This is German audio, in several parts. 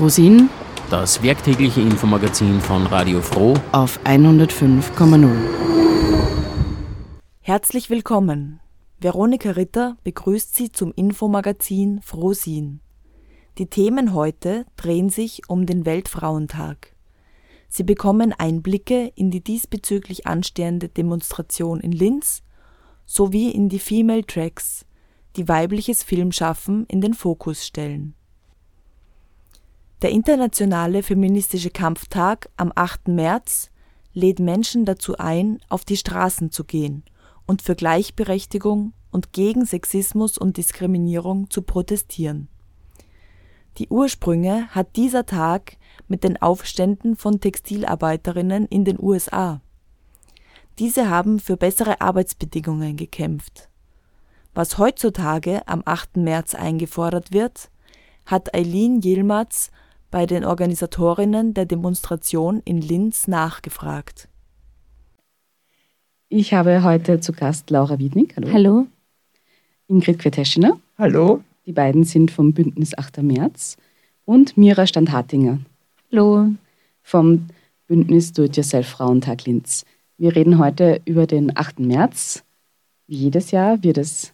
Frosin, das werktägliche Infomagazin von Radio Froh auf 105,0. Herzlich willkommen. Veronika Ritter begrüßt Sie zum Infomagazin Frosin. Die Themen heute drehen sich um den Weltfrauentag. Sie bekommen Einblicke in die diesbezüglich anstehende Demonstration in Linz sowie in die Female Tracks, die weibliches Filmschaffen in den Fokus stellen. Der internationale feministische Kampftag am 8. März lädt Menschen dazu ein, auf die Straßen zu gehen und für Gleichberechtigung und gegen Sexismus und Diskriminierung zu protestieren. Die Ursprünge hat dieser Tag mit den Aufständen von Textilarbeiterinnen in den USA. Diese haben für bessere Arbeitsbedingungen gekämpft. Was heutzutage am 8. März eingefordert wird, hat Eileen Yilmaz bei den Organisatorinnen der Demonstration in Linz nachgefragt. Ich habe heute zu Gast Laura Wiednig. Hallo. Hallo. Ingrid Queteschiner. Hallo. Die beiden sind vom Bündnis 8. März. Und Mira Standhartinger. Hallo. Vom Bündnis Do-it-yourself Frauentag Linz. Wir reden heute über den 8. März. Wie jedes Jahr wird es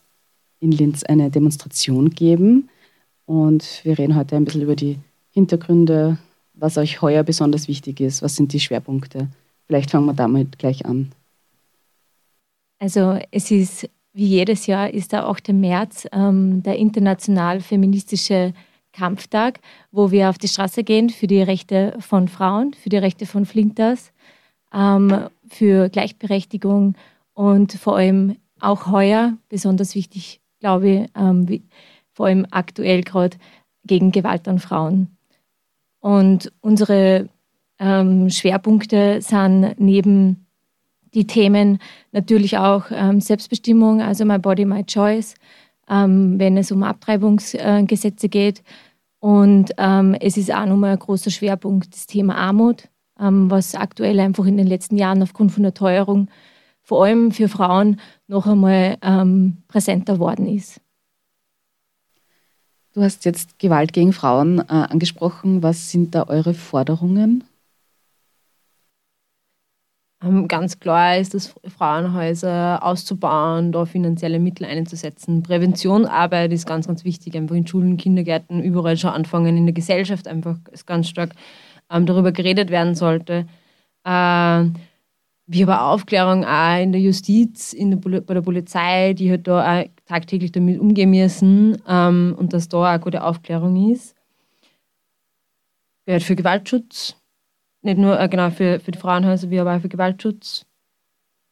in Linz eine Demonstration geben. Und wir reden heute ein bisschen über die Hintergründe, was euch heuer besonders wichtig ist. Was sind die Schwerpunkte? Vielleicht fangen wir damit gleich an. Also es ist wie jedes Jahr ist der 8. März ähm, der international feministische Kampftag, wo wir auf die Straße gehen für die Rechte von Frauen, für die Rechte von Flinters, ähm, für Gleichberechtigung und vor allem auch heuer, besonders wichtig, glaube ich, ähm, wie, vor allem aktuell gerade gegen Gewalt an Frauen. Und unsere ähm, Schwerpunkte sind neben die Themen natürlich auch ähm, Selbstbestimmung, also My Body, My Choice, ähm, wenn es um Abtreibungsgesetze äh, geht. Und ähm, es ist auch nochmal ein großer Schwerpunkt das Thema Armut, ähm, was aktuell einfach in den letzten Jahren aufgrund von der Teuerung vor allem für Frauen noch einmal ähm, präsenter worden ist. Du hast jetzt Gewalt gegen Frauen äh, angesprochen. Was sind da eure Forderungen? Ähm, ganz klar ist es, Frauenhäuser auszubauen, da finanzielle Mittel einzusetzen. Präventionsarbeit ist ganz, ganz wichtig, einfach in Schulen, Kindergärten, überall schon anfangen, in der Gesellschaft einfach ist ganz stark ähm, darüber geredet werden sollte. Äh, wie aber Aufklärung auch in der Justiz, in der, bei der Polizei, die halt da auch tagtäglich damit umgehen müssen ähm, und dass da auch gute Aufklärung ist. Gehört für Gewaltschutz nicht nur äh, genau für, für die Frauenhäuser, wie aber auch für Gewaltschutz.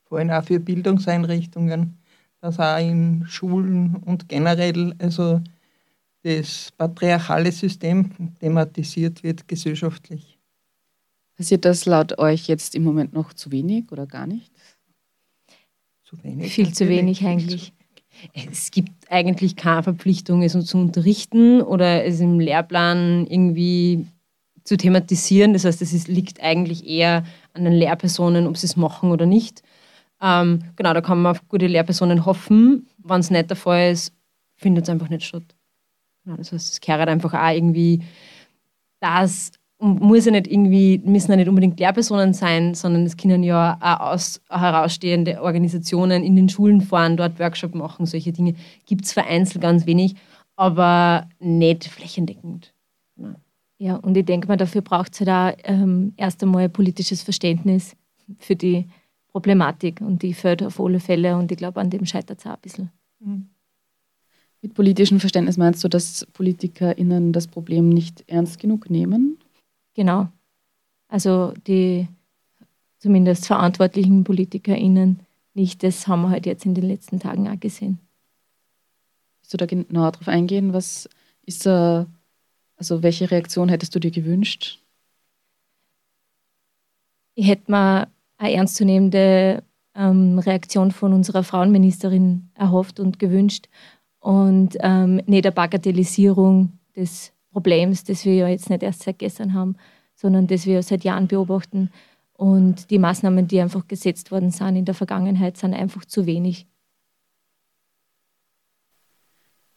Vor allem auch für Bildungseinrichtungen, dass auch in Schulen und generell also das patriarchale System thematisiert wird gesellschaftlich. Passiert das laut euch jetzt im Moment noch zu wenig oder gar nicht? Zu wenig. Viel zu wenig eigentlich. Es gibt eigentlich keine Verpflichtung, es zu unterrichten oder es im Lehrplan irgendwie zu thematisieren. Das heißt, es liegt eigentlich eher an den Lehrpersonen, ob sie es machen oder nicht. Ähm, genau, da kann man auf gute Lehrpersonen hoffen. Wenn es nicht der Fall ist, findet es einfach nicht statt. Genau, das heißt, es kehrt einfach auch irgendwie das muss ja nicht irgendwie, müssen ja nicht unbedingt Lehrpersonen sein, sondern es können ja auch aus, herausstehende Organisationen in den Schulen fahren, dort Workshop machen, solche Dinge gibt es vereinzelt ganz wenig, aber nicht flächendeckend. Ja, und ich denke mal, dafür braucht es halt auch ähm, erst einmal politisches Verständnis für die Problematik und die fällt auf alle Fälle und ich glaube, an dem scheitert es auch ein bisschen. Mhm. Mit politischem Verständnis meinst du, dass PolitikerInnen das Problem nicht ernst genug nehmen? Genau. Also die zumindest verantwortlichen PolitikerInnen nicht. Das haben wir halt jetzt in den letzten Tagen auch gesehen. Willst du da genauer darauf eingehen? Was ist da also welche Reaktion hättest du dir gewünscht? Ich hätte mir eine ernstzunehmende ähm, Reaktion von unserer Frauenministerin erhofft und gewünscht und ähm, nicht eine Bagatellisierung des Problems, das wir ja jetzt nicht erst seit gestern haben, sondern das wir seit Jahren beobachten. Und die Maßnahmen, die einfach gesetzt worden sind in der Vergangenheit, sind einfach zu wenig.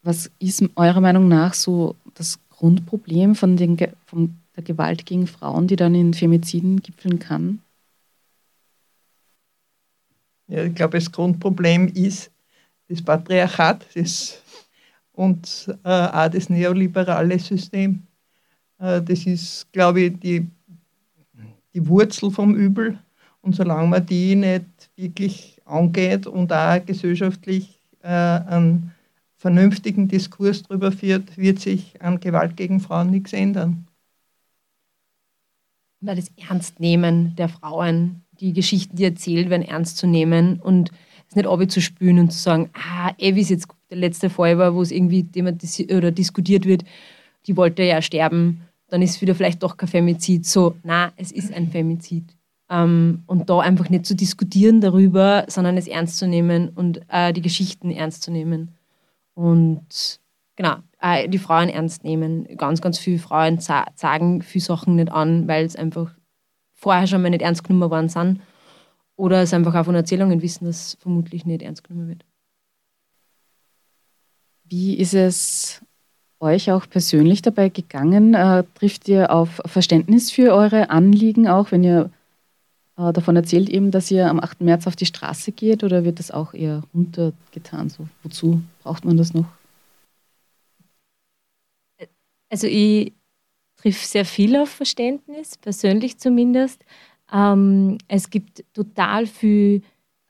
Was ist eurer Meinung nach so das Grundproblem von, den, von der Gewalt gegen Frauen, die dann in Femiziden gipfeln kann? Ja, ich glaube, das Grundproblem ist das Patriarchat das, und äh, auch das neoliberale System. Äh, das ist, glaube ich, die, die Wurzel vom Übel. Und solange man die nicht wirklich angeht und auch gesellschaftlich äh, einen vernünftigen Diskurs darüber führt, wird sich an Gewalt gegen Frauen nichts ändern. Weil das Ernstnehmen der Frauen, die Geschichten, die erzählt werden, ernst zu nehmen und es nicht abzuspülen und zu sagen, ah, wie es jetzt der letzte Fall war, wo es irgendwie thematisiert oder diskutiert wird, die wollte ja sterben, dann ist wieder vielleicht doch kein Femizid. So, na, es ist ein Femizid. Ähm, und da einfach nicht zu diskutieren darüber, sondern es ernst zu nehmen und äh, die Geschichten ernst zu nehmen. Und genau, äh, die Frauen ernst nehmen. Ganz, ganz viele Frauen sagen viele Sachen nicht an, weil es einfach vorher schon mal nicht ernst genommen worden sind. Oder es einfach auch von Erzählungen wissen, dass vermutlich nicht ernst genommen wird. Wie ist es euch auch persönlich dabei gegangen? Äh, trifft ihr auf Verständnis für eure Anliegen auch, wenn ihr äh, davon erzählt eben, dass ihr am 8. März auf die Straße geht oder wird das auch eher runtergetan? So, wozu braucht man das noch? Also ich triff sehr viel auf Verständnis, persönlich zumindest. Ähm, es gibt total viele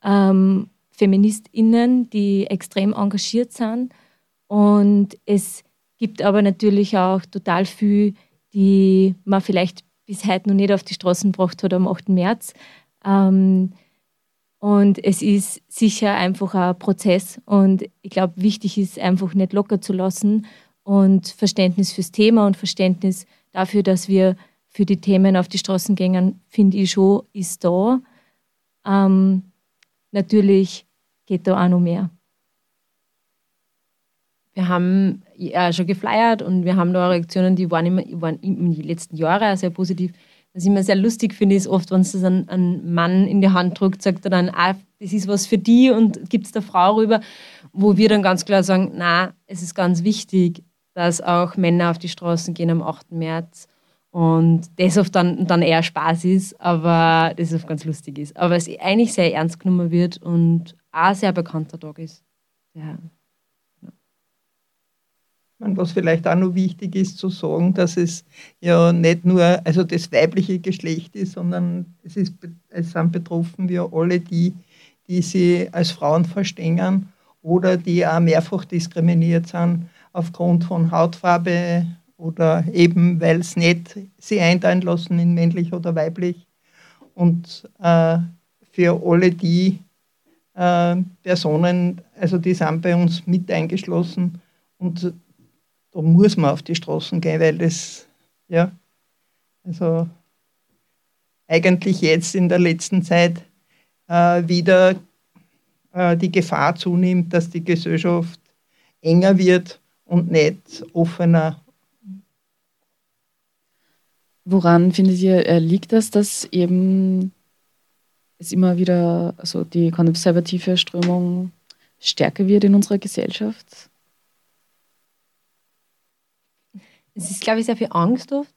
ähm, FeministInnen, die extrem engagiert sind. Und es gibt aber natürlich auch total viel, die man vielleicht bis heute noch nicht auf die Straßen gebracht hat am 8. März. Ähm, und es ist sicher einfach ein Prozess. Und ich glaube, wichtig ist einfach nicht locker zu lassen und Verständnis fürs Thema und Verständnis dafür, dass wir für die Themen auf die Straßen gehen, finde ich schon, ist da. Ähm, natürlich geht da auch noch mehr. Wir haben ja schon geflyert und wir haben da Reaktionen, die waren, immer, waren in den letzten Jahren sehr positiv. Was ich immer sehr lustig finde, ist oft, wenn es ein, ein Mann in die Hand drückt, sagt er dann, ah, das ist was für die und gibt es der Frau rüber, wo wir dann ganz klar sagen, na, es ist ganz wichtig, dass auch Männer auf die Straßen gehen am 8. März und das oft dann, dann eher Spaß ist, aber das oft ganz lustig ist. Aber es eigentlich sehr ernst genommen wird und auch sehr bekannter Tag ist. Ja. Was vielleicht auch noch wichtig ist zu sagen, dass es ja nicht nur also das weibliche Geschlecht ist, sondern es, ist, es sind betroffen wir alle die, die sie als Frauen verstehen oder die auch mehrfach diskriminiert sind aufgrund von Hautfarbe oder eben, weil es nicht sie einteilen lassen in männlich oder weiblich. Und äh, für alle die äh, Personen, also die sind bei uns mit eingeschlossen und da muss man auf die Straßen gehen, weil das, ja, also eigentlich jetzt in der letzten Zeit äh, wieder äh, die Gefahr zunimmt, dass die Gesellschaft enger wird und nicht offener. Woran findet ihr, äh, liegt das, dass eben es immer wieder, also die konservative Strömung stärker wird in unserer Gesellschaft? Es ist, glaube ich, sehr viel Angst oft.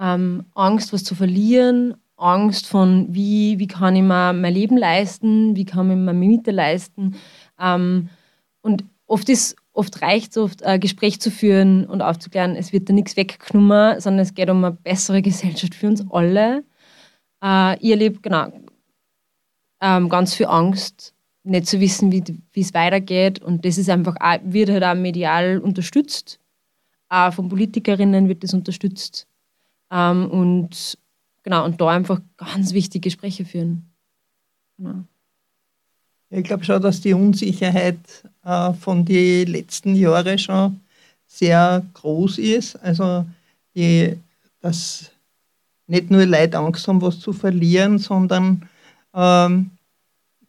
Ähm, Angst, was zu verlieren, Angst von, wie, wie kann ich mir mein Leben leisten, wie kann ich mir meine Miete leisten. Ähm, und oft, oft reicht es oft, ein Gespräch zu führen und aufzuklären, es wird da nichts weggenommen, sondern es geht um eine bessere Gesellschaft für uns alle. Äh, ich erlebe genau, ähm, ganz viel Angst, nicht zu wissen, wie es weitergeht. Und das ist einfach, auch, wird halt auch medial unterstützt auch von Politikerinnen wird das unterstützt. Ähm, und genau, und da einfach ganz wichtige Gespräche führen. Genau. Ich glaube schon, dass die Unsicherheit äh, von den letzten Jahren schon sehr groß ist. Also, die, dass nicht nur Leute Angst haben, was zu verlieren, sondern ähm,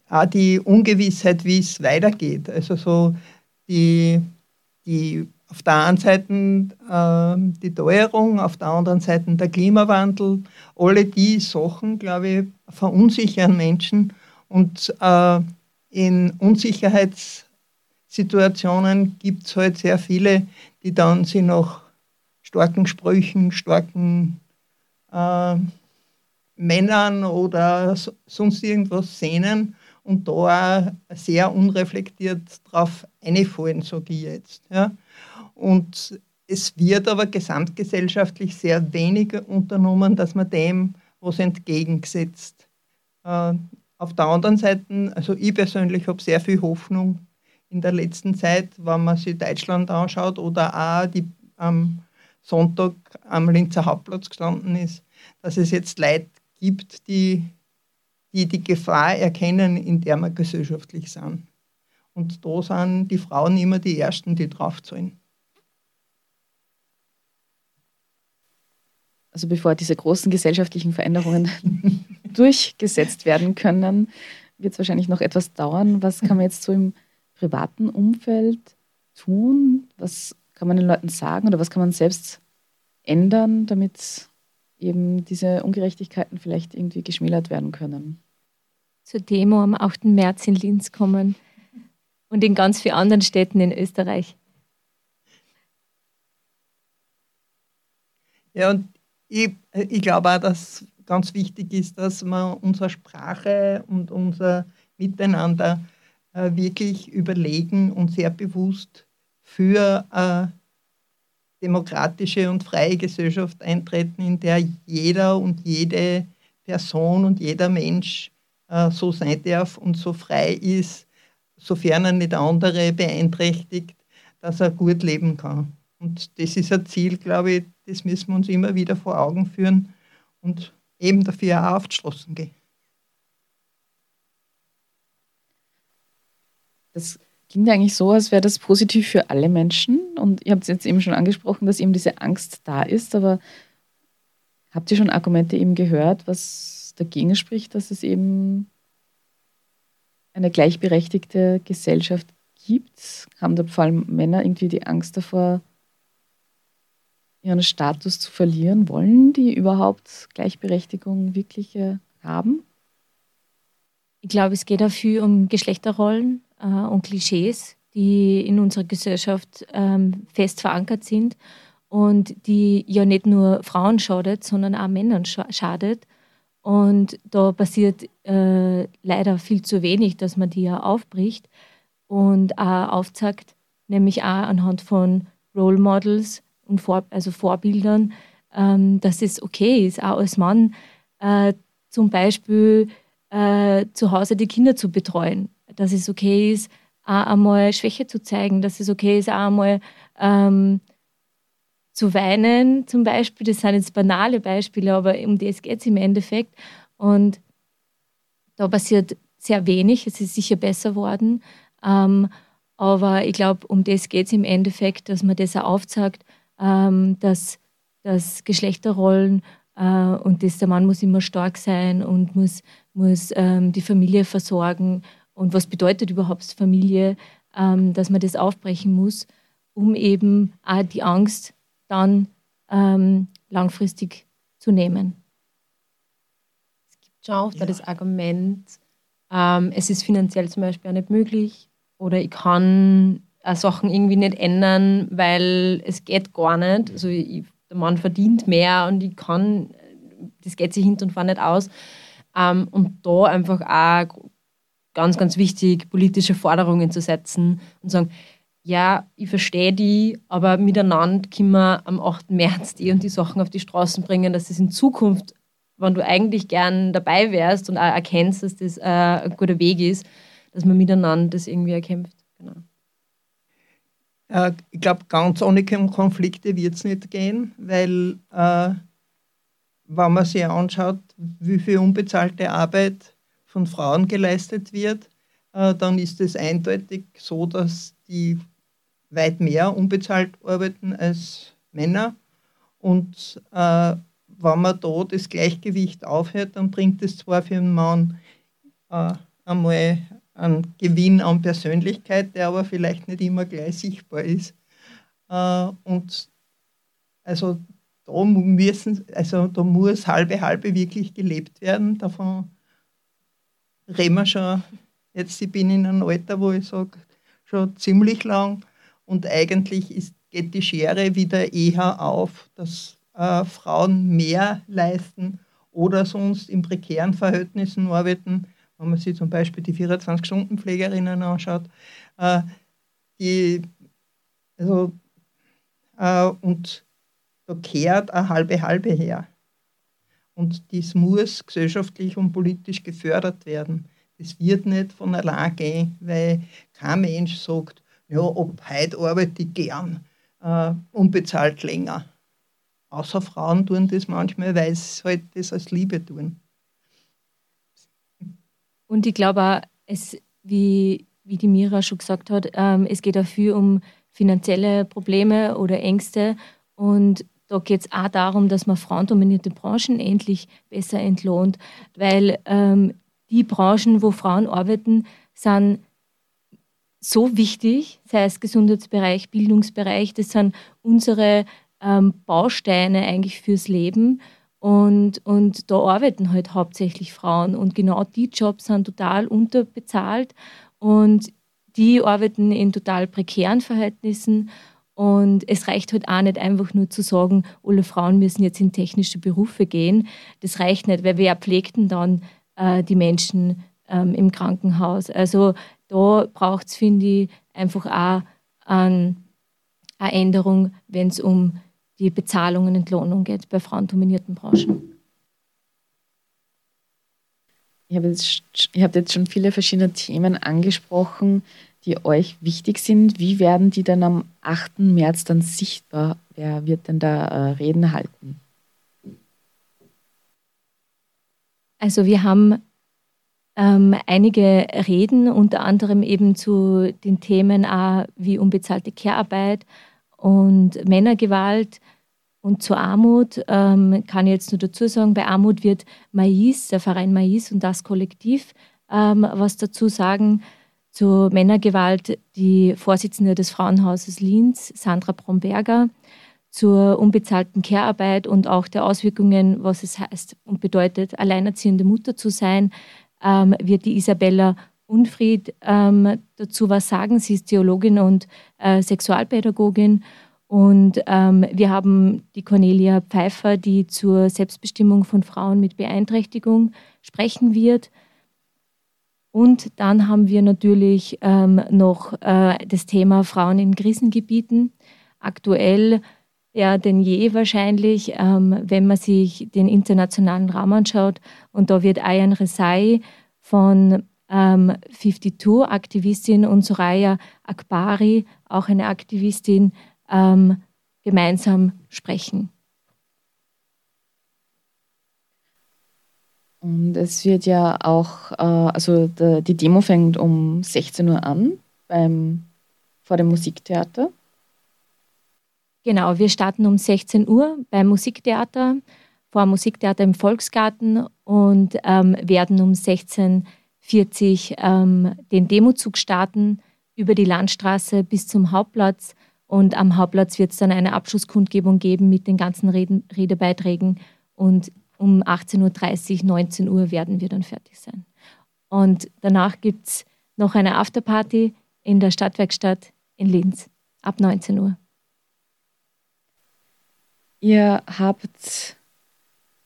auch die Ungewissheit, wie es weitergeht. Also so die, die auf der einen Seite äh, die Teuerung, auf der anderen Seite der Klimawandel. Alle die Sachen, glaube ich, verunsichern Menschen. Und äh, in Unsicherheitssituationen gibt es halt sehr viele, die dann sich nach starken Sprüchen, starken äh, Männern oder sonst irgendwas sehnen und da sehr unreflektiert drauf einfallen, sage ich jetzt. Ja. Und es wird aber gesamtgesellschaftlich sehr wenig unternommen, dass man dem was entgegengesetzt. Äh, auf der anderen Seite, also ich persönlich habe sehr viel Hoffnung in der letzten Zeit, wenn man sich Deutschland anschaut oder auch die am Sonntag am Linzer Hauptplatz gestanden ist, dass es jetzt Leute gibt, die die, die Gefahr erkennen, in der wir gesellschaftlich sind. Und da sind die Frauen immer die Ersten, die draufzahlen. Also bevor diese großen gesellschaftlichen Veränderungen durchgesetzt werden können, wird es wahrscheinlich noch etwas dauern. Was kann man jetzt so im privaten Umfeld tun? Was kann man den Leuten sagen oder was kann man selbst ändern, damit eben diese Ungerechtigkeiten vielleicht irgendwie geschmälert werden können? Zur Demo am 8. März in Linz kommen und in ganz vielen anderen Städten in Österreich. Ja, und ich, ich glaube auch, dass ganz wichtig ist, dass man unsere Sprache und unser Miteinander äh, wirklich überlegen und sehr bewusst für eine demokratische und freie Gesellschaft eintreten, in der jeder und jede Person und jeder Mensch äh, so sein darf und so frei ist, sofern er nicht andere beeinträchtigt, dass er gut leben kann. Und das ist ein Ziel, glaube ich, das müssen wir uns immer wieder vor Augen führen und eben dafür auch auf die Straßen gehen. Das klingt eigentlich so, als wäre das positiv für alle Menschen. Und ihr habt es jetzt eben schon angesprochen, dass eben diese Angst da ist. Aber habt ihr schon Argumente eben gehört, was dagegen spricht, dass es eben eine gleichberechtigte Gesellschaft gibt? Haben da vor allem Männer irgendwie die Angst davor, ihren Status zu verlieren? Wollen die überhaupt Gleichberechtigung wirklich äh, haben? Ich glaube, es geht auch viel um Geschlechterrollen äh, und Klischees, die in unserer Gesellschaft ähm, fest verankert sind und die ja nicht nur Frauen schadet, sondern auch Männern schadet. Und da passiert äh, leider viel zu wenig, dass man die ja aufbricht und auch aufzeigt, nämlich auch anhand von Role Models, und Vor also Vorbildern, ähm, dass es okay ist, auch als Mann äh, zum Beispiel äh, zu Hause die Kinder zu betreuen, dass es okay ist, auch einmal Schwäche zu zeigen, dass es okay ist, auch einmal ähm, zu weinen zum Beispiel. Das sind jetzt banale Beispiele, aber um das geht es im Endeffekt. Und da passiert sehr wenig, es ist sicher besser worden. Ähm, aber ich glaube, um das geht es im Endeffekt, dass man das auch aufzeigt, ähm, dass, dass Geschlechterrollen äh, und dass der Mann muss immer stark sein und muss, muss ähm, die Familie versorgen. Und was bedeutet überhaupt Familie, ähm, dass man das aufbrechen muss, um eben auch die Angst dann ähm, langfristig zu nehmen. Es gibt schon oft ja. das Argument, ähm, es ist finanziell zum Beispiel auch nicht möglich oder ich kann äh, Sachen irgendwie nicht ändern, weil es geht gar nicht. Also ich, der Mann verdient mehr und ich kann, das geht sich hinten und vorne nicht aus. Ähm, und da einfach auch ganz, ganz wichtig, politische Forderungen zu setzen und sagen, ja, ich verstehe die, aber miteinander können wir am 8. März die und die Sachen auf die Straßen bringen, dass es in Zukunft, wenn du eigentlich gern dabei wärst und auch erkennst, dass das äh, ein guter Weg ist, dass man miteinander das irgendwie erkämpft. Äh, ich glaube, ganz ohne Konflikte wird es nicht gehen, weil äh, wenn man sich anschaut, wie viel unbezahlte Arbeit von Frauen geleistet wird, äh, dann ist es eindeutig so, dass die weit mehr unbezahlt arbeiten als Männer. Und äh, wenn man da das Gleichgewicht aufhört, dann bringt es zwar für einen Mann äh, einmal einen Gewinn an Persönlichkeit, der aber vielleicht nicht immer gleich sichtbar ist. Äh, und also da müssen, also da muss halbe halbe wirklich gelebt werden. Davon reden wir schon. Jetzt ich bin in einem Alter, wo ich sage, schon ziemlich lang. Und eigentlich geht die Schere wieder eher auf, dass äh, Frauen mehr leisten oder sonst in prekären Verhältnissen arbeiten. Wenn man sich zum Beispiel die 24-Stunden-Pflegerinnen anschaut, äh, die, also, äh, und da kehrt eine halbe halbe her. Und das muss gesellschaftlich und politisch gefördert werden. Das wird nicht von allein gehen, weil kein Mensch sagt, ja, ob heute arbeite ich gern, äh, unbezahlt länger. Außer Frauen tun das manchmal, weil sie halt das als Liebe tun. Und ich glaube auch, es, wie, wie die Mira schon gesagt hat, ähm, es geht dafür um finanzielle Probleme oder Ängste. Und da geht es auch darum, dass man frauendominierte Branchen endlich besser entlohnt, weil ähm, die Branchen, wo Frauen arbeiten, sind so wichtig, sei es Gesundheitsbereich, Bildungsbereich, das sind unsere ähm, Bausteine eigentlich fürs Leben. Und, und da arbeiten halt hauptsächlich Frauen. Und genau die Jobs sind total unterbezahlt und die arbeiten in total prekären Verhältnissen. Und es reicht halt auch nicht einfach nur zu sagen, alle Frauen müssen jetzt in technische Berufe gehen. Das reicht nicht, weil wer pflegt denn dann äh, die Menschen ähm, im Krankenhaus? Also da braucht es, finde ich, einfach auch eine Änderung, wenn es um die Bezahlung und Entlohnung geht bei frauendominierten Branchen. Ihr habt, jetzt, ihr habt jetzt schon viele verschiedene Themen angesprochen, die euch wichtig sind. Wie werden die dann am 8. März dann sichtbar? Wer wird denn da äh, Reden halten? Also wir haben ähm, einige Reden, unter anderem eben zu den Themen auch wie unbezahlte Care-Arbeit und Männergewalt und zur Armut ähm, kann ich jetzt nur dazu sagen, bei Armut wird Mais, der Verein Mais und das Kollektiv ähm, was dazu sagen. Zur Männergewalt die Vorsitzende des Frauenhauses Linz, Sandra Bromberger, zur unbezahlten Care-Arbeit und auch der Auswirkungen, was es heißt und bedeutet, alleinerziehende Mutter zu sein, ähm, wird die Isabella Unfried ähm, dazu was sagen. Sie ist Theologin und äh, Sexualpädagogin. Und ähm, wir haben die Cornelia Pfeiffer, die zur Selbstbestimmung von Frauen mit Beeinträchtigung sprechen wird. Und dann haben wir natürlich ähm, noch äh, das Thema Frauen in Krisengebieten. Aktuell ja denn je wahrscheinlich, ähm, wenn man sich den internationalen Raum anschaut. Und da wird Ayan Resai von ähm, 52, Aktivistin, und Soraya Akbari, auch eine Aktivistin, ähm, gemeinsam sprechen. Und es wird ja auch, äh, also der, die Demo fängt um 16 Uhr an beim, vor dem Musiktheater. Genau, wir starten um 16 Uhr beim Musiktheater, vor dem Musiktheater im Volksgarten und ähm, werden um 16.40 Uhr ähm, den Demozug starten über die Landstraße bis zum Hauptplatz. Und am Hauptplatz wird es dann eine Abschlusskundgebung geben mit den ganzen Reden, Redebeiträgen. Und um 18.30 Uhr, 19 Uhr werden wir dann fertig sein. Und danach gibt es noch eine Afterparty in der Stadtwerkstatt in Linz ab 19 Uhr. Ihr habt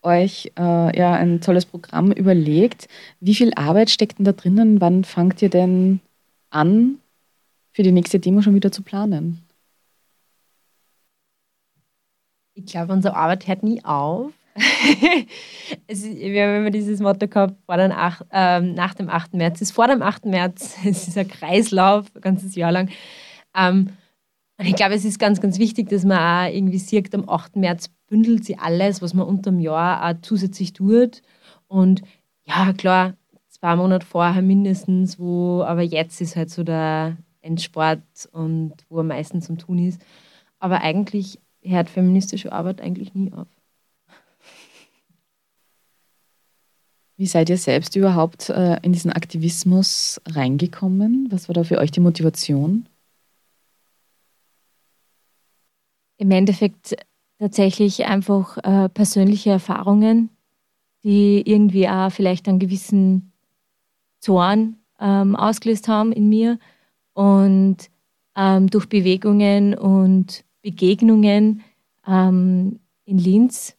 euch äh, ja ein tolles Programm überlegt. Wie viel Arbeit steckt denn da drinnen? Wann fangt ihr denn an, für die nächste Demo schon wieder zu planen? Ich glaube, unsere Arbeit hört nie auf. es, wir haben immer dieses Motto gehabt, vor den ach, äh, nach dem 8. März. Es ist vor dem 8. März, es ist ein Kreislauf, ein ganzes Jahr lang. Ähm, und ich glaube, es ist ganz, ganz wichtig, dass man auch irgendwie sieht, am 8. März bündelt sie alles, was man unter dem Jahr auch zusätzlich tut. Und ja, klar, zwei Monate vorher mindestens, wo, aber jetzt ist halt so der Endsport und wo am meisten zum Tun ist. Aber eigentlich hört feministische Arbeit eigentlich nie auf. Wie seid ihr selbst überhaupt äh, in diesen Aktivismus reingekommen? Was war da für euch die Motivation? im Endeffekt tatsächlich einfach äh, persönliche Erfahrungen, die irgendwie auch vielleicht einen gewissen Zorn ähm, ausgelöst haben in mir. Und ähm, durch Bewegungen und Begegnungen ähm, in Linz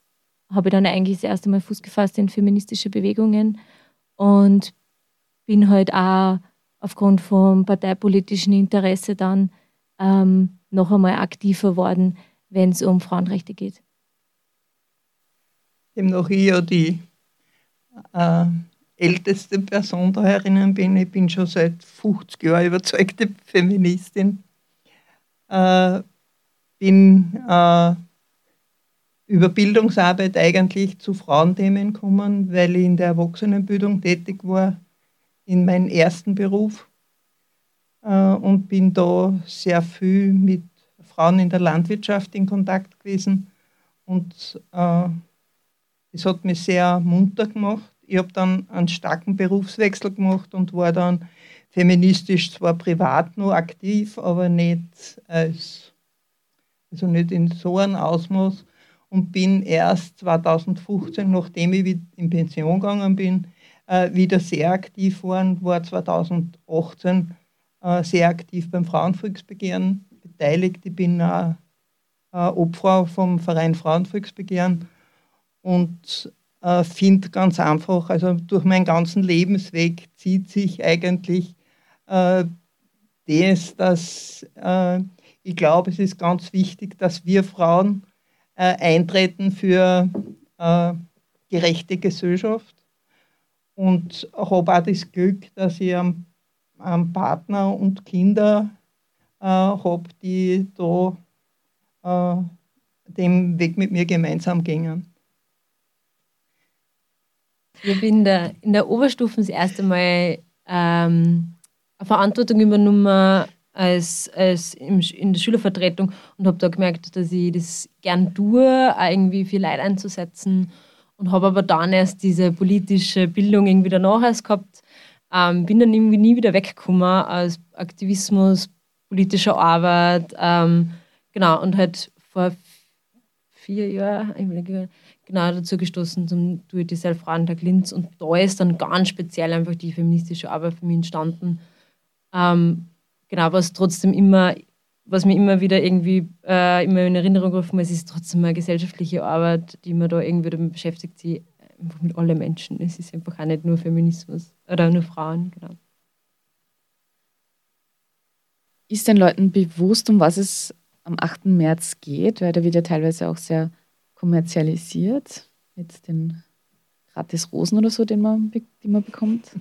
habe ich dann eigentlich das erste Mal Fuß gefasst in feministische Bewegungen und bin halt auch aufgrund vom parteipolitischen Interesse dann ähm, noch einmal aktiver worden, wenn es um Frauenrechte geht. Eben noch ich ja die äh, älteste Person da herinnen bin. Ich bin schon seit 50 Jahren überzeugte Feministin. Äh, bin äh, über Bildungsarbeit eigentlich zu Frauenthemen gekommen, weil ich in der Erwachsenenbildung tätig war, in meinem ersten Beruf. Äh, und bin da sehr viel mit Frauen in der Landwirtschaft in Kontakt gewesen. Und äh, das hat mich sehr munter gemacht. Ich habe dann einen starken Berufswechsel gemacht und war dann feministisch zwar privat nur aktiv, aber nicht als, also nicht in so einem Ausmaß und bin erst 2015, nachdem ich in Pension gegangen bin, äh, wieder sehr aktiv geworden, war 2018 äh, sehr aktiv beim Frauenvolksbegehren beteiligt. Ich bin auch Obfrau vom Verein Frauenvolksbegehren und äh, finde ganz einfach, also durch meinen ganzen Lebensweg zieht sich eigentlich äh, das, dass äh, ich glaube, es ist ganz wichtig, dass wir Frauen äh, eintreten für äh, gerechte Gesellschaft und habe auch das Glück, dass ich einen, einen Partner und Kinder äh, habe, die da äh, den Weg mit mir gemeinsam gingen. Ich habe in der, in der Oberstufe das erste Mal ähm, eine Verantwortung übernommen als, als im, in der Schülervertretung und habe da gemerkt, dass ich das gern tue, auch irgendwie viel Leid einzusetzen und habe aber dann erst diese politische Bildung irgendwie danach erst gehabt. Ähm, bin dann irgendwie nie wieder weggekommen aus Aktivismus, politischer Arbeit, ähm, genau, und halt vor vier Jahren, genau dazu gestoßen zum Do-It-Yourself-Frauentag Linz und da ist dann ganz speziell einfach die feministische Arbeit für mich entstanden. Ähm, genau, was trotzdem immer, was mir immer wieder irgendwie äh, immer in Erinnerung gerufen ist, ist trotzdem eine gesellschaftliche Arbeit, die man da irgendwie damit beschäftigt, sie einfach mit allen Menschen. Es ist einfach auch nicht nur Feminismus oder nur Frauen, genau. Ist den Leuten bewusst, um was es am 8. März geht? Weil da wird ja teilweise auch sehr kommerzialisiert mit den gratis Rosen oder so, den man, die man bekommt?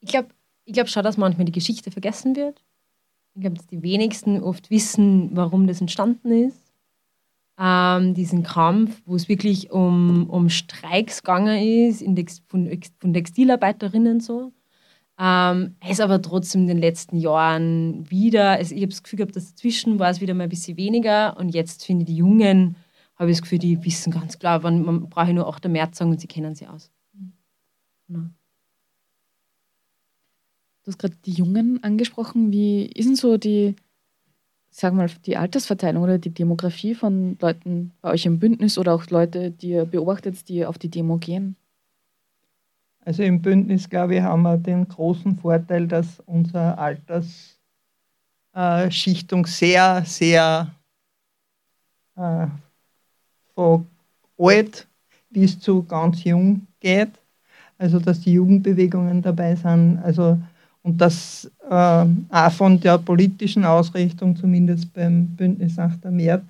Ich glaube ich glaub schon, dass manchmal die Geschichte vergessen wird. Ich glaube, dass die wenigsten oft wissen, warum das entstanden ist. Ähm, diesen Kampf, wo es wirklich um, um Streiks gegangen ist in Text, von, von Textilarbeiterinnen so. Ähm, es aber trotzdem in den letzten Jahren wieder, also ich habe das Gefühl gehabt, dass dazwischen war es wieder mal ein bisschen weniger und jetzt finde ich die Jungen, habe ich das Gefühl, die wissen ganz klar, wann, man brauche nur 8. März sagen und sie kennen sie aus. Genau. Du hast gerade die Jungen angesprochen. Wie ist denn so die, sag mal, die Altersverteilung oder die Demografie von Leuten bei euch im Bündnis oder auch Leute, die ihr beobachtet, die auf die Demo gehen? Also im Bündnis, glaube ich, haben wir den großen Vorteil, dass unsere Altersschichtung sehr, sehr äh, von alt bis zu ganz jung geht. Also dass die Jugendbewegungen dabei sind. Also, und dass äh, auch von der politischen Ausrichtung, zumindest beim Bündnis 8. März,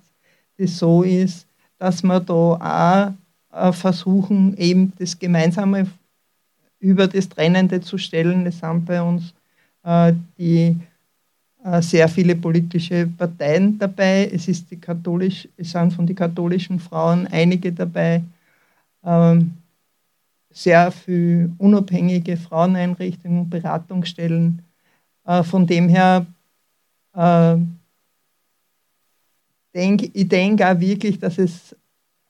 das so ist, dass wir da auch äh, versuchen, eben das gemeinsame über das Trennende zu stellen. Es sind bei uns äh, die äh, sehr viele politische Parteien dabei. Es, ist die katholisch, es sind von den katholischen Frauen einige dabei. Ähm, sehr viele unabhängige Fraueneinrichtungen, Beratungsstellen. Äh, von dem her äh, denk, ich denke auch wirklich, dass es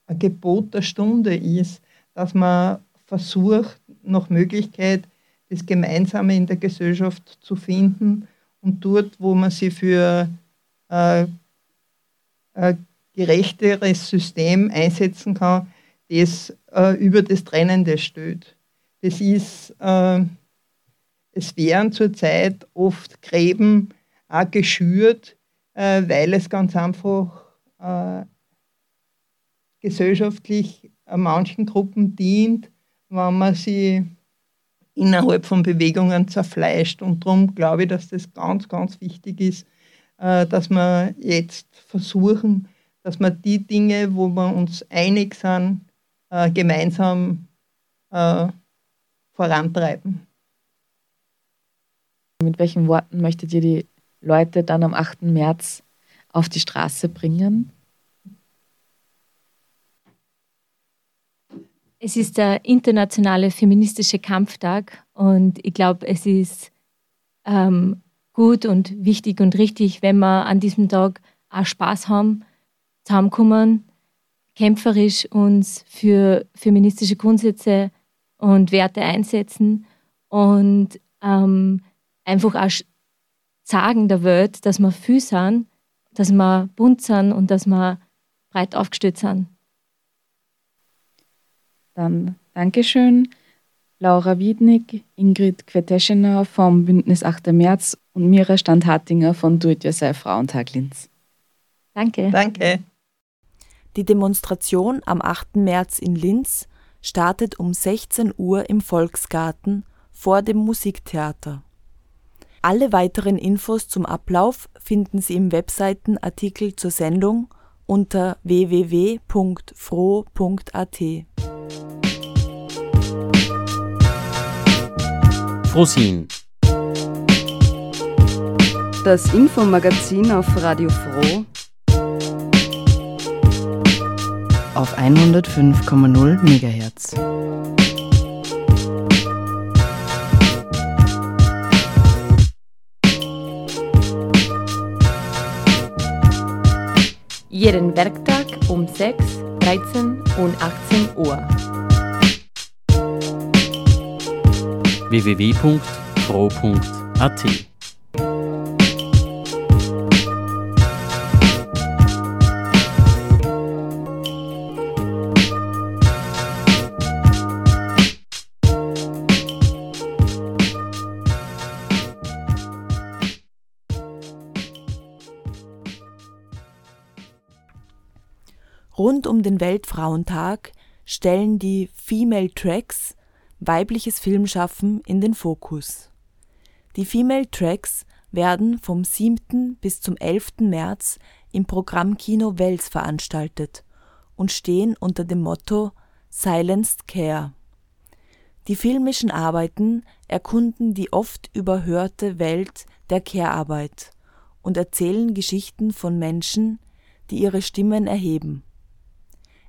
ein Gebot der Stunde ist, dass man versucht, nach Möglichkeit, das Gemeinsame in der Gesellschaft zu finden und dort, wo man sich für äh, ein gerechteres System einsetzen kann, das äh, über das Trennende steht. Das ist, äh, es wären zurzeit oft Gräben auch geschürt, äh, weil es ganz einfach äh, gesellschaftlich manchen Gruppen dient, wenn man sie innerhalb von Bewegungen zerfleischt. Und darum glaube ich, dass das ganz, ganz wichtig ist, äh, dass wir jetzt versuchen, dass wir die Dinge, wo wir uns einig sind, äh, gemeinsam äh, vorantreiben. Mit welchen Worten möchtet ihr die Leute dann am 8. März auf die Straße bringen? Es ist der internationale feministische Kampftag und ich glaube, es ist ähm, gut und wichtig und richtig, wenn wir an diesem Tag auch Spaß haben, zusammenkommen, kämpferisch uns für feministische Grundsätze und Werte einsetzen und ähm, einfach auch sagen der Welt, dass wir viel sind, dass wir bunt sind und dass wir breit aufgestellt sind. Dann Dankeschön. Laura Wiednig, Ingrid Queteschener vom Bündnis 8. März und Mira Standhartinger von Do It Yourself Frauentag Linz. Danke. Danke. Die Demonstration am 8. März in Linz startet um 16 Uhr im Volksgarten vor dem Musiktheater. Alle weiteren Infos zum Ablauf finden Sie im Webseitenartikel zur Sendung unter www.fro.at. Frosin. Das Infomagazin auf Radio Froh auf 105,0 MHz. Jeden Werktag um 6, 13 und 18 Uhr. www.fro.at Rund um den Weltfrauentag stellen die Female Tracks weibliches Filmschaffen in den Fokus. Die Female Tracks werden vom 7. bis zum 11. März im Programmkino Wels veranstaltet und stehen unter dem Motto Silenced Care. Die filmischen Arbeiten erkunden die oft überhörte Welt der Care-Arbeit und erzählen Geschichten von Menschen, die ihre Stimmen erheben.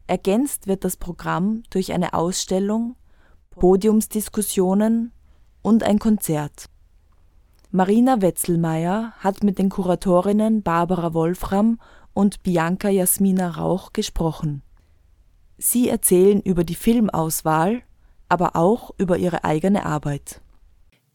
Ergänzt wird das Programm durch eine Ausstellung, Podiumsdiskussionen und ein Konzert. Marina Wetzelmeier hat mit den Kuratorinnen Barbara Wolfram und Bianca Jasmina Rauch gesprochen. Sie erzählen über die Filmauswahl, aber auch über ihre eigene Arbeit.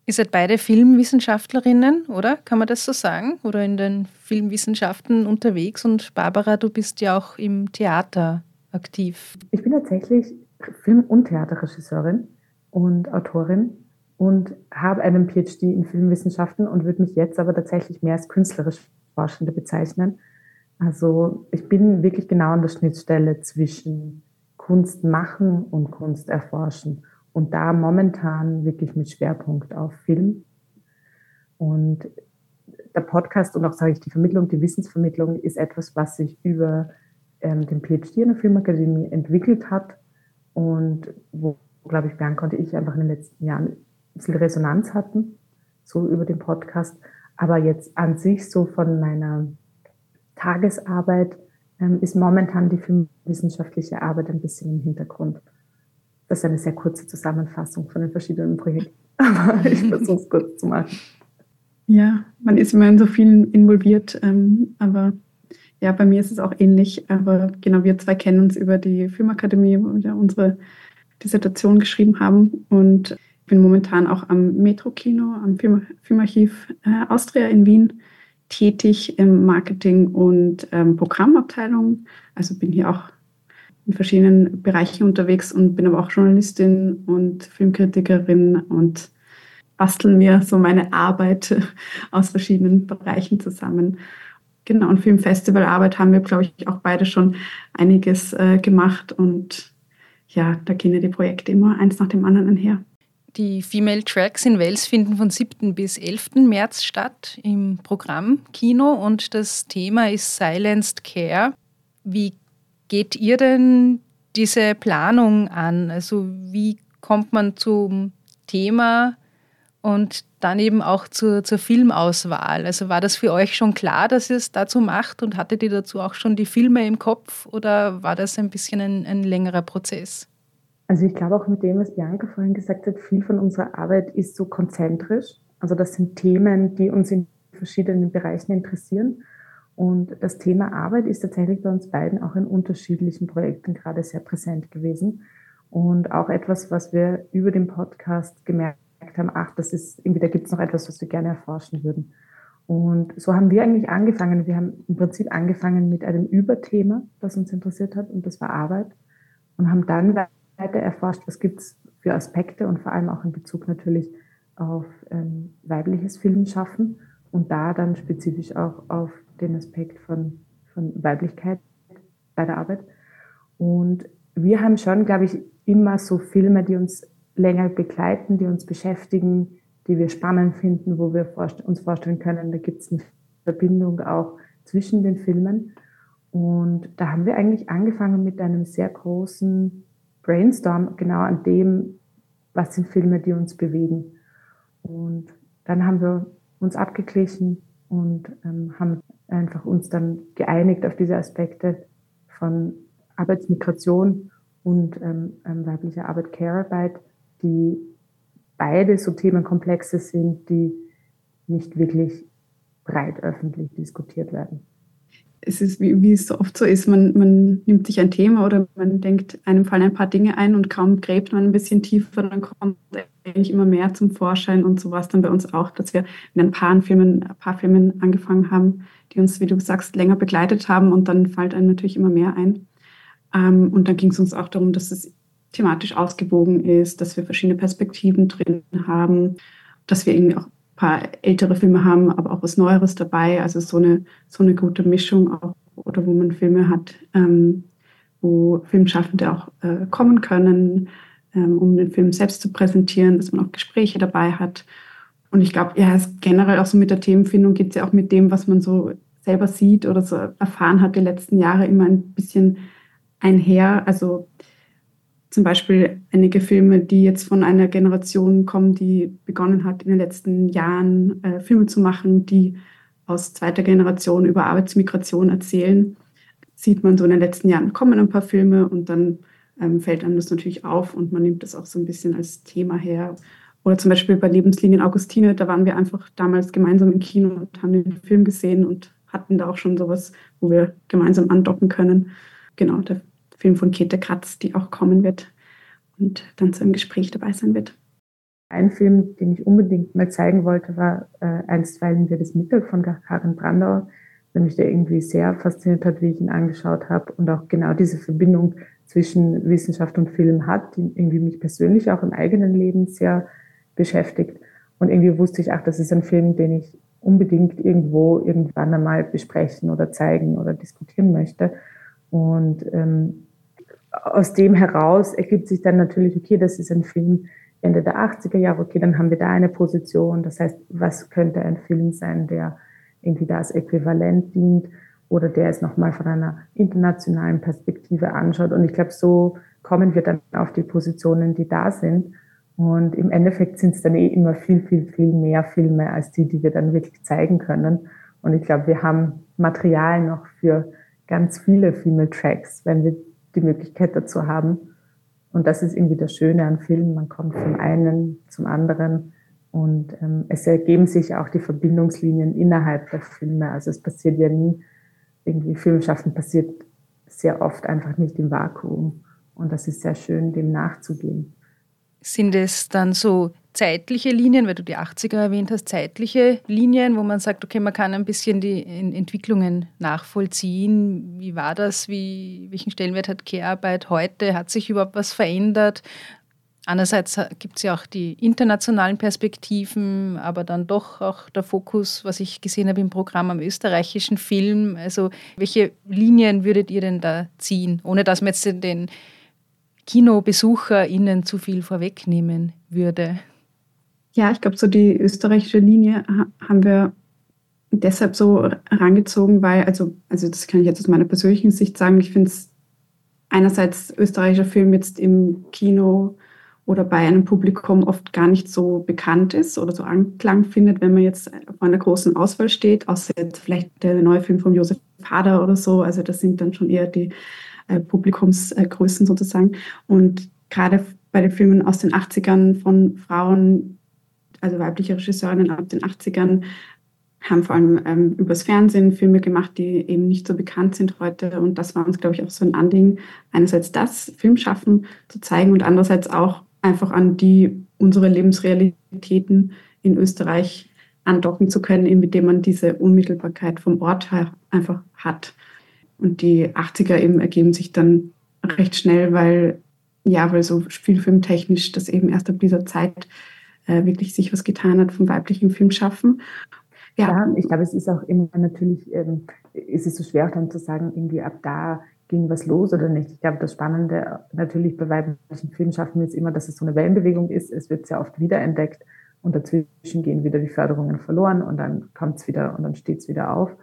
Ihr seid beide Filmwissenschaftlerinnen, oder? Kann man das so sagen? Oder in den Filmwissenschaften unterwegs? Und Barbara, du bist ja auch im Theater aktiv? Ich bin tatsächlich Film- und Theaterregisseurin und Autorin und habe einen PhD in Filmwissenschaften und würde mich jetzt aber tatsächlich mehr als künstlerisch Forschende bezeichnen. Also ich bin wirklich genau an der Schnittstelle zwischen Kunst machen und Kunst erforschen und da momentan wirklich mit Schwerpunkt auf Film. Und der Podcast und auch sage ich die Vermittlung, die Wissensvermittlung ist etwas, was sich über ähm, den PhD in der Filmakademie entwickelt hat und wo, glaube ich, Bernd konnte ich einfach in den letzten Jahren viel Resonanz hatten, so über den Podcast. Aber jetzt an sich so von meiner Tagesarbeit ähm, ist momentan die filmwissenschaftliche Arbeit ein bisschen im Hintergrund. Das ist eine sehr kurze Zusammenfassung von den verschiedenen Projekten, aber ich versuche es kurz zu machen. Ja, man ist immer in so vielen involviert, ähm, aber ja, bei mir ist es auch ähnlich, aber genau, wir zwei kennen uns über die Filmakademie, wo wir unsere Dissertation geschrieben haben und ich bin momentan auch am Metro-Kino, am Film, Filmarchiv äh, Austria in Wien tätig im Marketing und ähm, Programmabteilung. Also bin hier auch in verschiedenen Bereichen unterwegs und bin aber auch Journalistin und Filmkritikerin und basteln wir so meine Arbeit aus verschiedenen Bereichen zusammen. Genau, und Filmfestivalarbeit haben wir, glaube ich, auch beide schon einiges äh, gemacht und ja, da gehen ja die Projekte immer eins nach dem anderen einher. Die Female Tracks in Wales finden von 7. bis 11. März statt im Programm Kino und das Thema ist Silenced Care. Wie geht ihr denn diese Planung an? Also wie kommt man zum Thema und dann eben auch zur, zur Filmauswahl. Also war das für euch schon klar, dass ihr es dazu macht und hattet ihr dazu auch schon die Filme im Kopf oder war das ein bisschen ein, ein längerer Prozess? Also ich glaube auch mit dem, was Bianca vorhin gesagt hat, viel von unserer Arbeit ist so konzentrisch. Also das sind Themen, die uns in verschiedenen Bereichen interessieren. Und das Thema Arbeit ist tatsächlich bei uns beiden auch in unterschiedlichen Projekten gerade sehr präsent gewesen. Und auch etwas, was wir über den Podcast gemerkt haben, ach, das ist irgendwie, da gibt es noch etwas, was wir gerne erforschen würden. Und so haben wir eigentlich angefangen. Wir haben im Prinzip angefangen mit einem Überthema, das uns interessiert hat, und das war Arbeit. Und haben dann weiter erforscht, was gibt es für Aspekte und vor allem auch in Bezug natürlich auf ähm, weibliches Filmschaffen und da dann spezifisch auch auf den Aspekt von, von Weiblichkeit bei der Arbeit. Und wir haben schon, glaube ich, immer so Filme, die uns länger begleiten, die uns beschäftigen, die wir spannend finden, wo wir uns vorstellen können, da gibt es eine Verbindung auch zwischen den Filmen. Und da haben wir eigentlich angefangen mit einem sehr großen Brainstorm, genau an dem, was sind Filme, die uns bewegen. Und dann haben wir uns abgeglichen und ähm, haben einfach uns dann geeinigt auf diese Aspekte von Arbeitsmigration und ähm, ähm, weiblicher Arbeit, Care-Arbeit, die beide so Themenkomplexe sind, die nicht wirklich breit öffentlich diskutiert werden. Es ist, wie, wie es so oft so ist, man, man nimmt sich ein Thema oder man denkt, einem fallen ein paar Dinge ein und kaum gräbt man ein bisschen tiefer, dann kommt eigentlich immer mehr zum Vorschein und so war es dann bei uns auch, dass wir mit ein paar Filmen, ein paar Filmen angefangen haben, die uns, wie du sagst, länger begleitet haben und dann fällt einem natürlich immer mehr ein. Ähm, und dann ging es uns auch darum, dass es thematisch ausgewogen ist, dass wir verschiedene Perspektiven drin haben, dass wir irgendwie auch ein paar ältere Filme haben, aber auch was Neueres dabei. Also so eine, so eine gute Mischung auch, oder wo man Filme hat, ähm, wo Filmschaffende auch äh, kommen können, ähm, um den Film selbst zu präsentieren, dass man auch Gespräche dabei hat. Und ich glaube, ja, es generell auch so mit der Themenfindung geht es ja auch mit dem, was man so selber sieht oder so erfahren hat die letzten Jahre immer ein bisschen einher. Also zum Beispiel einige Filme, die jetzt von einer Generation kommen, die begonnen hat, in den letzten Jahren äh, Filme zu machen, die aus zweiter Generation über Arbeitsmigration erzählen, sieht man so in den letzten Jahren kommen ein paar Filme und dann ähm, fällt einem das natürlich auf und man nimmt das auch so ein bisschen als Thema her. Oder zum Beispiel bei Lebenslinien Augustine, da waren wir einfach damals gemeinsam im Kino und haben den Film gesehen und hatten da auch schon sowas, wo wir gemeinsam andocken können. Genau, der Film von Käthe Kratz, die auch kommen wird und dann zu einem Gespräch dabei sein wird. Ein Film, den ich unbedingt mal zeigen wollte, war äh, Einstweilen wird es Mittel von Karin Brandauer, der mich da irgendwie sehr fasziniert hat, wie ich ihn angeschaut habe und auch genau diese Verbindung zwischen Wissenschaft und Film hat, die irgendwie mich persönlich auch im eigenen Leben sehr beschäftigt. Und irgendwie wusste ich, ach, das ist ein Film, den ich unbedingt irgendwo irgendwann einmal besprechen oder zeigen oder diskutieren möchte. Und ähm, aus dem heraus ergibt sich dann natürlich, okay, das ist ein Film Ende der 80er Jahre, okay, dann haben wir da eine Position. Das heißt, was könnte ein Film sein, der irgendwie da als Äquivalent dient oder der es nochmal von einer internationalen Perspektive anschaut. Und ich glaube, so kommen wir dann auf die Positionen, die da sind. Und im Endeffekt sind es dann eh immer viel, viel, viel mehr Filme als die, die wir dann wirklich zeigen können. Und ich glaube, wir haben Material noch für ganz viele Female Tracks, wenn wir die Möglichkeit dazu haben. Und das ist irgendwie das Schöne an Filmen. Man kommt vom einen zum anderen und ähm, es ergeben sich auch die Verbindungslinien innerhalb der Filme. Also es passiert ja nie, irgendwie Filmschaffen passiert sehr oft einfach nicht im Vakuum. Und das ist sehr schön, dem nachzugehen. Sind es dann so zeitliche Linien, weil du die 80er erwähnt hast, zeitliche Linien, wo man sagt, okay, man kann ein bisschen die Entwicklungen nachvollziehen. Wie war das? Wie, welchen Stellenwert hat Care-Arbeit heute? Hat sich überhaupt was verändert? Einerseits gibt es ja auch die internationalen Perspektiven, aber dann doch auch der Fokus, was ich gesehen habe im Programm am österreichischen Film. Also welche Linien würdet ihr denn da ziehen, ohne dass man jetzt den KinobesucherInnen zu viel vorwegnehmen würde? Ja, ich glaube, so die österreichische Linie haben wir deshalb so herangezogen, weil, also, also das kann ich jetzt aus meiner persönlichen Sicht sagen, ich finde es einerseits österreichischer Film jetzt im Kino oder bei einem Publikum oft gar nicht so bekannt ist oder so Anklang findet, wenn man jetzt vor einer großen Auswahl steht, außer jetzt vielleicht der neue Film von Josef Hader oder so. Also das sind dann schon eher die äh, Publikumsgrößen sozusagen. Und gerade bei den Filmen aus den 80ern von Frauen, also weibliche Regisseurinnen ab den 80ern, haben vor allem ähm, übers Fernsehen Filme gemacht, die eben nicht so bekannt sind heute. Und das war uns, glaube ich, auch so ein Anliegen, einerseits das Filmschaffen zu zeigen und andererseits auch einfach an die unsere Lebensrealitäten in Österreich andocken zu können, indem man diese Unmittelbarkeit vom Ort her einfach hat. Und die 80er eben ergeben sich dann recht schnell, weil ja, weil so spielfilmtechnisch das eben erst ab dieser Zeit äh, wirklich sich was getan hat vom weiblichen Filmschaffen. Ja, ja ich glaube, es ist auch immer natürlich, ähm, es ist so schwer auch dann zu sagen, irgendwie ab da ging was los oder nicht. Ich glaube, das Spannende natürlich bei weiblichen Filmschaffen ist immer, dass es so eine Wellenbewegung ist. Es wird sehr oft wiederentdeckt und dazwischen gehen wieder die Förderungen verloren und dann kommt es wieder und dann steht es wieder auf.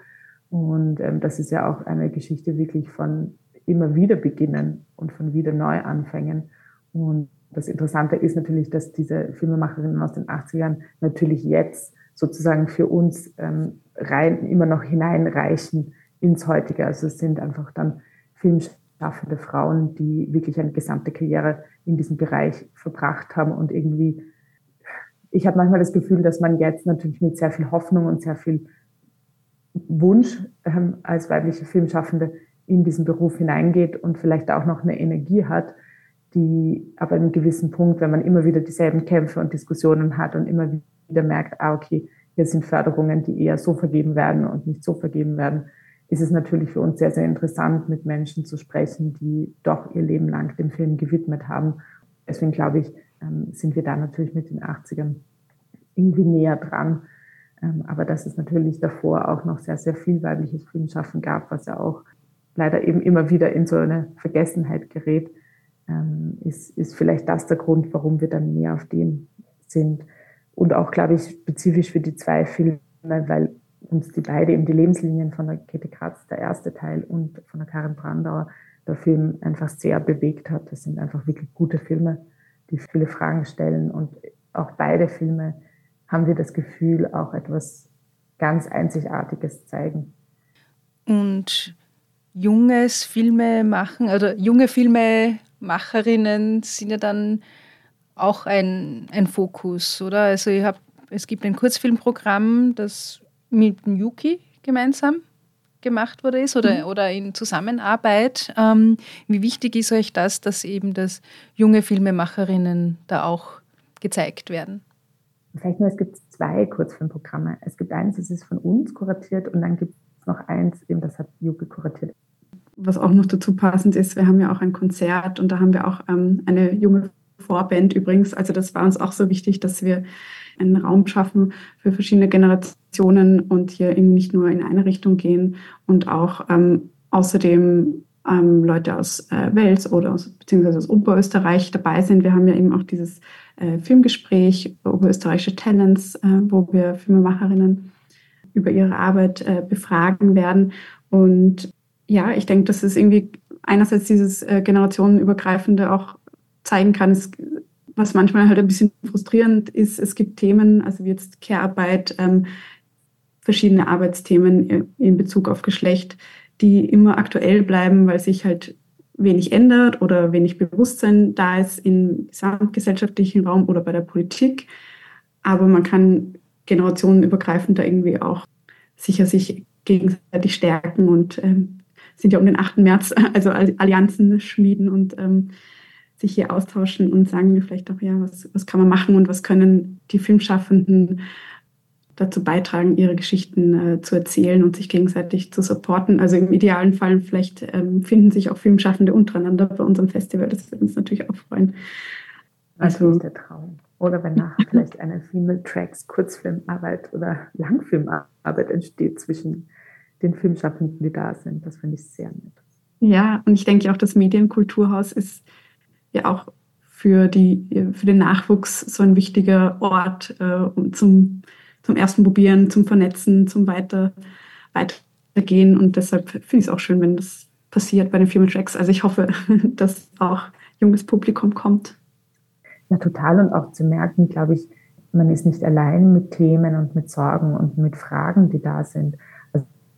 Und ähm, das ist ja auch eine Geschichte wirklich von immer wieder beginnen und von wieder neu anfangen. Und das Interessante ist natürlich, dass diese Filmemacherinnen aus den 80ern natürlich jetzt sozusagen für uns ähm, rein immer noch hineinreichen ins Heutige. Also es sind einfach dann filmschaffende Frauen, die wirklich eine gesamte Karriere in diesem Bereich verbracht haben und irgendwie, ich habe manchmal das Gefühl, dass man jetzt natürlich mit sehr viel Hoffnung und sehr viel Wunsch ähm, als weibliche Filmschaffende in diesen Beruf hineingeht und vielleicht auch noch eine Energie hat, die an einem gewissen Punkt, wenn man immer wieder dieselben Kämpfe und Diskussionen hat und immer wieder merkt, ah, okay, hier sind Förderungen, die eher so vergeben werden und nicht so vergeben werden, ist es natürlich für uns sehr, sehr interessant, mit Menschen zu sprechen, die doch ihr Leben lang dem Film gewidmet haben. Deswegen glaube ich, ähm, sind wir da natürlich mit den 80ern irgendwie näher dran. Ähm, aber dass es natürlich davor auch noch sehr, sehr viel weibliches Filmschaffen gab, was ja auch leider eben immer wieder in so eine Vergessenheit gerät, ähm, ist, ist vielleicht das der Grund, warum wir dann mehr auf dem sind. Und auch, glaube ich, spezifisch für die zwei Filme, weil uns die beide eben die Lebenslinien von der Käthe Kratz, der erste Teil, und von der Karin Brandauer, der Film einfach sehr bewegt hat. Das sind einfach wirklich gute Filme, die viele Fragen stellen. Und auch beide Filme haben wir das Gefühl, auch etwas ganz Einzigartiges zeigen. Und junges Filme machen, oder junge Filmemacherinnen sind ja dann auch ein, ein Fokus, oder? Also ich hab, es gibt ein Kurzfilmprogramm, das mit Yuki gemeinsam gemacht wurde ist oder, mhm. oder in Zusammenarbeit. Ähm, wie wichtig ist euch das, dass eben das junge Filmemacherinnen da auch gezeigt werden? Vielleicht nur, es gibt zwei Kurzfilmprogramme. Es gibt eins, das ist von uns kuratiert und dann gibt es noch eins, eben das hat Yuki kuratiert. Was auch noch dazu passend ist, wir haben ja auch ein Konzert und da haben wir auch ähm, eine junge Vorband übrigens. Also das war uns auch so wichtig, dass wir einen Raum schaffen für verschiedene Generationen und hier eben nicht nur in eine Richtung gehen und auch ähm, außerdem ähm, Leute aus äh, Wels oder aus, beziehungsweise aus Oberösterreich dabei sind. Wir haben ja eben auch dieses äh, Filmgespräch Oberösterreichische Talents, äh, wo wir Filmemacherinnen über ihre Arbeit äh, befragen werden. Und ja, ich denke, dass es irgendwie einerseits dieses äh, generationenübergreifende auch zeigen kann. Es was manchmal halt ein bisschen frustrierend ist, es gibt Themen, also wie jetzt Care-Arbeit, ähm, verschiedene Arbeitsthemen in Bezug auf Geschlecht, die immer aktuell bleiben, weil sich halt wenig ändert oder wenig Bewusstsein da ist im gesamtgesellschaftlichen Raum oder bei der Politik. Aber man kann generationenübergreifend da irgendwie auch sicher sich gegenseitig stärken und ähm, sind ja um den 8. März, also Allianzen schmieden und ähm, sich hier austauschen und sagen vielleicht auch, ja, was, was kann man machen und was können die Filmschaffenden dazu beitragen, ihre Geschichten äh, zu erzählen und sich gegenseitig zu supporten. Also im idealen Fall vielleicht ähm, finden sich auch Filmschaffende untereinander bei unserem Festival. Das würde uns natürlich auch freuen. Also ist der Traum. Oder wenn nachher vielleicht eine Female Tracks Kurzfilmarbeit oder Langfilmarbeit entsteht zwischen den Filmschaffenden, die da sind. Das finde ich sehr nett. Ja, und ich denke auch, das Medienkulturhaus ist ja auch für, die, für den Nachwuchs so ein wichtiger Ort äh, zum, zum ersten Probieren, zum Vernetzen, zum Weiter, Weitergehen. Und deshalb finde ich es auch schön, wenn das passiert bei den Female Tracks. Also ich hoffe, dass auch junges Publikum kommt. Ja, total. Und auch zu merken, glaube ich, man ist nicht allein mit Themen und mit Sorgen und mit Fragen, die da sind.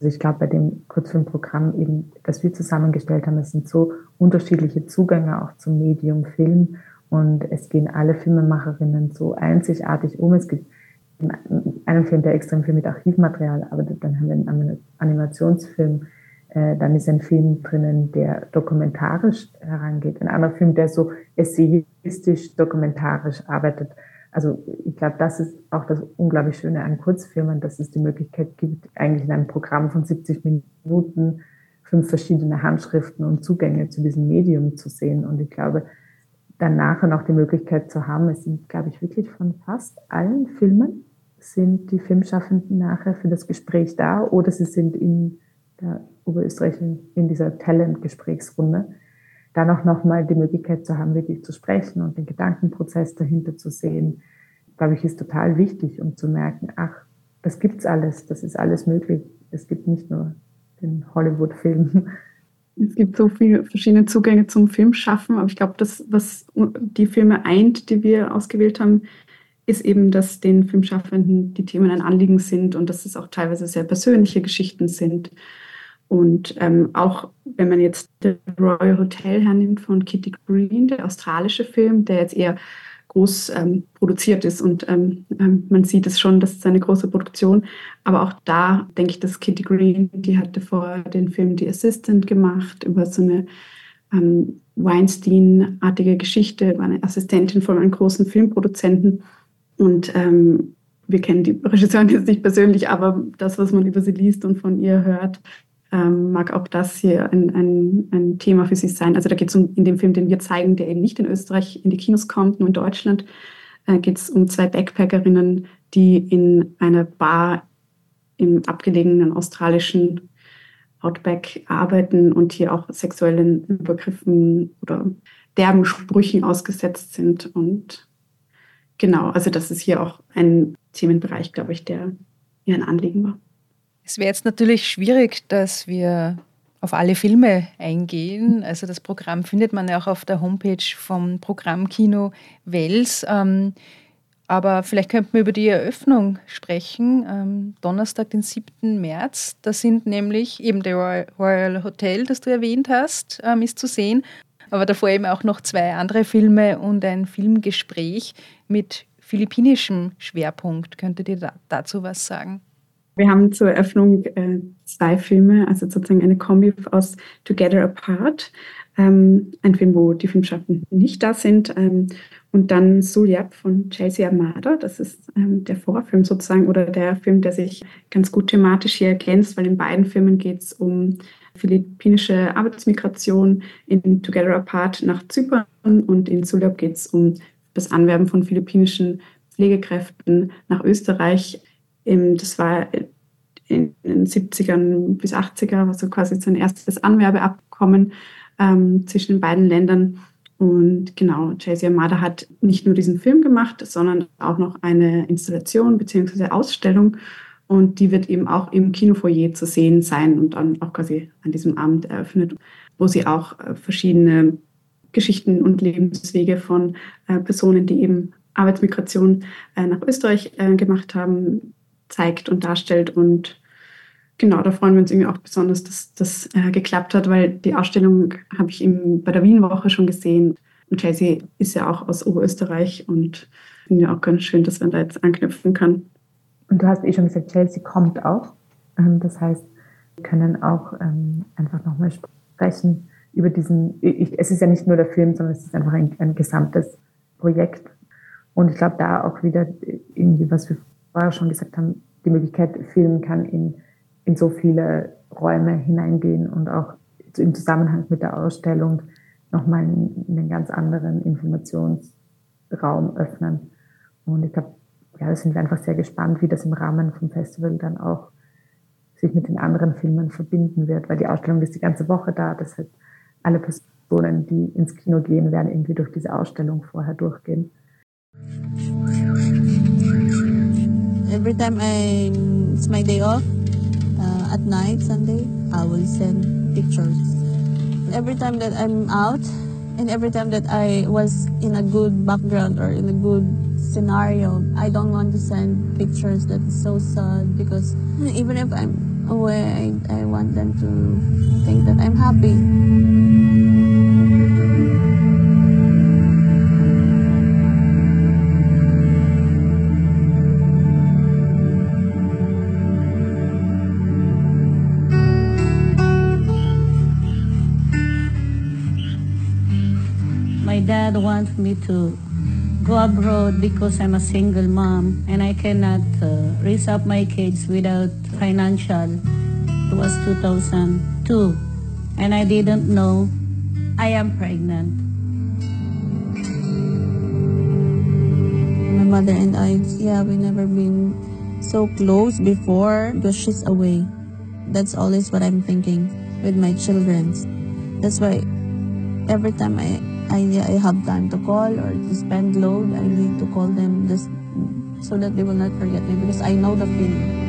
Also ich glaube, bei dem Kurzfilmprogramm eben, das wir zusammengestellt haben, es sind so unterschiedliche Zugänge auch zum Medium Film und es gehen alle Filmemacherinnen so einzigartig um. Es gibt einen Film, der extrem viel mit Archivmaterial arbeitet, dann haben wir einen Animationsfilm, äh, dann ist ein Film drinnen, der dokumentarisch herangeht. Ein anderer Film, der so essayistisch dokumentarisch arbeitet. Also ich glaube, das ist auch das unglaublich Schöne an Kurzfilmen, dass es die Möglichkeit gibt, eigentlich in einem Programm von 70 Minuten fünf verschiedene Handschriften und Zugänge zu diesem Medium zu sehen. Und ich glaube, dann nachher noch die Möglichkeit zu haben, es sind, glaube ich, wirklich von fast allen Filmen sind die Filmschaffenden nachher für das Gespräch da oder sie sind in der Oberösterreich in dieser Talent-Gesprächsrunde, dann auch nochmal die Möglichkeit zu haben, wirklich zu sprechen und den Gedankenprozess dahinter zu sehen, glaube ich, ist total wichtig, um zu merken, ach, das gibt's alles, das ist alles möglich. Es gibt nicht nur den Hollywood-Film. Es gibt so viele verschiedene Zugänge zum Filmschaffen, aber ich glaube, das, was die Filme eint, die wir ausgewählt haben, ist eben, dass den Filmschaffenden die Themen ein Anliegen sind und dass es auch teilweise sehr persönliche Geschichten sind. Und ähm, auch wenn man jetzt The Royal Hotel hernimmt von Kitty Green, der australische Film, der jetzt eher groß ähm, produziert ist und ähm, ähm man sieht es schon, das ist eine große Produktion. Aber auch da denke ich, dass Kitty Green, die hatte vorher den Film The Assistant gemacht über so eine ähm, Weinstein-artige Geschichte, war eine Assistentin von einem großen Filmproduzenten. Und ähm, wir kennen die Regisseurin jetzt nicht persönlich, aber das, was man über sie liest und von ihr hört, ähm, mag auch das hier ein, ein, ein Thema für sie sein. Also da geht es um, in dem Film, den wir zeigen, der eben nicht in Österreich in die Kinos kommt, nur in Deutschland, äh, geht es um zwei Backpackerinnen, die in einer Bar im abgelegenen australischen Outback arbeiten und hier auch sexuellen Übergriffen oder derben Sprüchen ausgesetzt sind. Und genau, also das ist hier auch ein Themenbereich, glaube ich, der ihr ein Anliegen war. Es wäre jetzt natürlich schwierig, dass wir auf alle Filme eingehen. Also das Programm findet man ja auch auf der Homepage vom Programmkino Wels. Ähm, aber vielleicht könnten wir über die Eröffnung sprechen. Ähm, Donnerstag, den 7. März. Da sind nämlich eben der Royal Hotel, das du erwähnt hast, ähm, ist zu sehen. Aber davor eben auch noch zwei andere Filme und ein Filmgespräch mit philippinischem Schwerpunkt. Könntet ihr dazu was sagen? Wir haben zur Eröffnung äh, zwei Filme, also sozusagen eine Kombi aus Together Apart, ähm, ein Film, wo die Filmschaffenden nicht da sind, ähm, und dann Sulyap von Chelsea Armada. Das ist ähm, der Vorfilm sozusagen oder der Film, der sich ganz gut thematisch hier ergänzt, weil in beiden Filmen geht es um philippinische Arbeitsmigration, in Together Apart nach Zypern und in Sulyap geht es um das Anwerben von philippinischen Pflegekräften nach Österreich das war in den 70ern bis 80er, also quasi sein erstes Anwerbeabkommen ähm, zwischen den beiden Ländern. Und genau, Jay-Z Amada hat nicht nur diesen Film gemacht, sondern auch noch eine Installation bzw. Ausstellung. Und die wird eben auch im Kinofoyer zu sehen sein und dann auch quasi an diesem Abend eröffnet, wo sie auch äh, verschiedene Geschichten und Lebenswege von äh, Personen, die eben Arbeitsmigration äh, nach Österreich gemacht haben, zeigt und darstellt. Und genau, da freuen wir uns irgendwie auch besonders, dass das äh, geklappt hat, weil die Ausstellung habe ich eben bei der Wien-Woche schon gesehen. Und Chelsea ist ja auch aus Oberösterreich und finde ja auch ganz schön, dass man da jetzt anknüpfen kann. Und du hast eh schon gesagt, Chelsea kommt auch. Ähm, das heißt, wir können auch ähm, einfach nochmal sprechen über diesen, es ist ja nicht nur der Film, sondern es ist einfach ein, ein gesamtes Projekt. Und ich glaube, da auch wieder irgendwie, was wir vorher schon gesagt haben, die Möglichkeit, filmen kann in, in so viele Räume hineingehen und auch im Zusammenhang mit der Ausstellung nochmal einen, einen ganz anderen Informationsfluss Raum öffnen. Und ich glaube, ja, da sind wir einfach sehr gespannt, wie das im Rahmen vom Festival dann auch sich mit den anderen Filmen verbinden wird, weil die Ausstellung ist die ganze Woche da. Das heißt, alle Personen, die ins Kino gehen, werden irgendwie durch diese Ausstellung vorher durchgehen. Every time I, it's my day off, uh, at night, Sunday, I will send pictures. Every time that I'm out, and every time that I was in a good background or in a good scenario, I don't want to send pictures that is so sad because even if I'm away, I, I want them to think that I'm happy. Dad wants me to go abroad because I'm a single mom and I cannot uh, raise up my kids without financial. It was 2002 and I didn't know I am pregnant. My mother and I, yeah, we never been so close before because she's away. That's always what I'm thinking with my children. That's why every time I I, I have time to call or to spend load, I need to call them just so that they will not forget me because I know the feeling.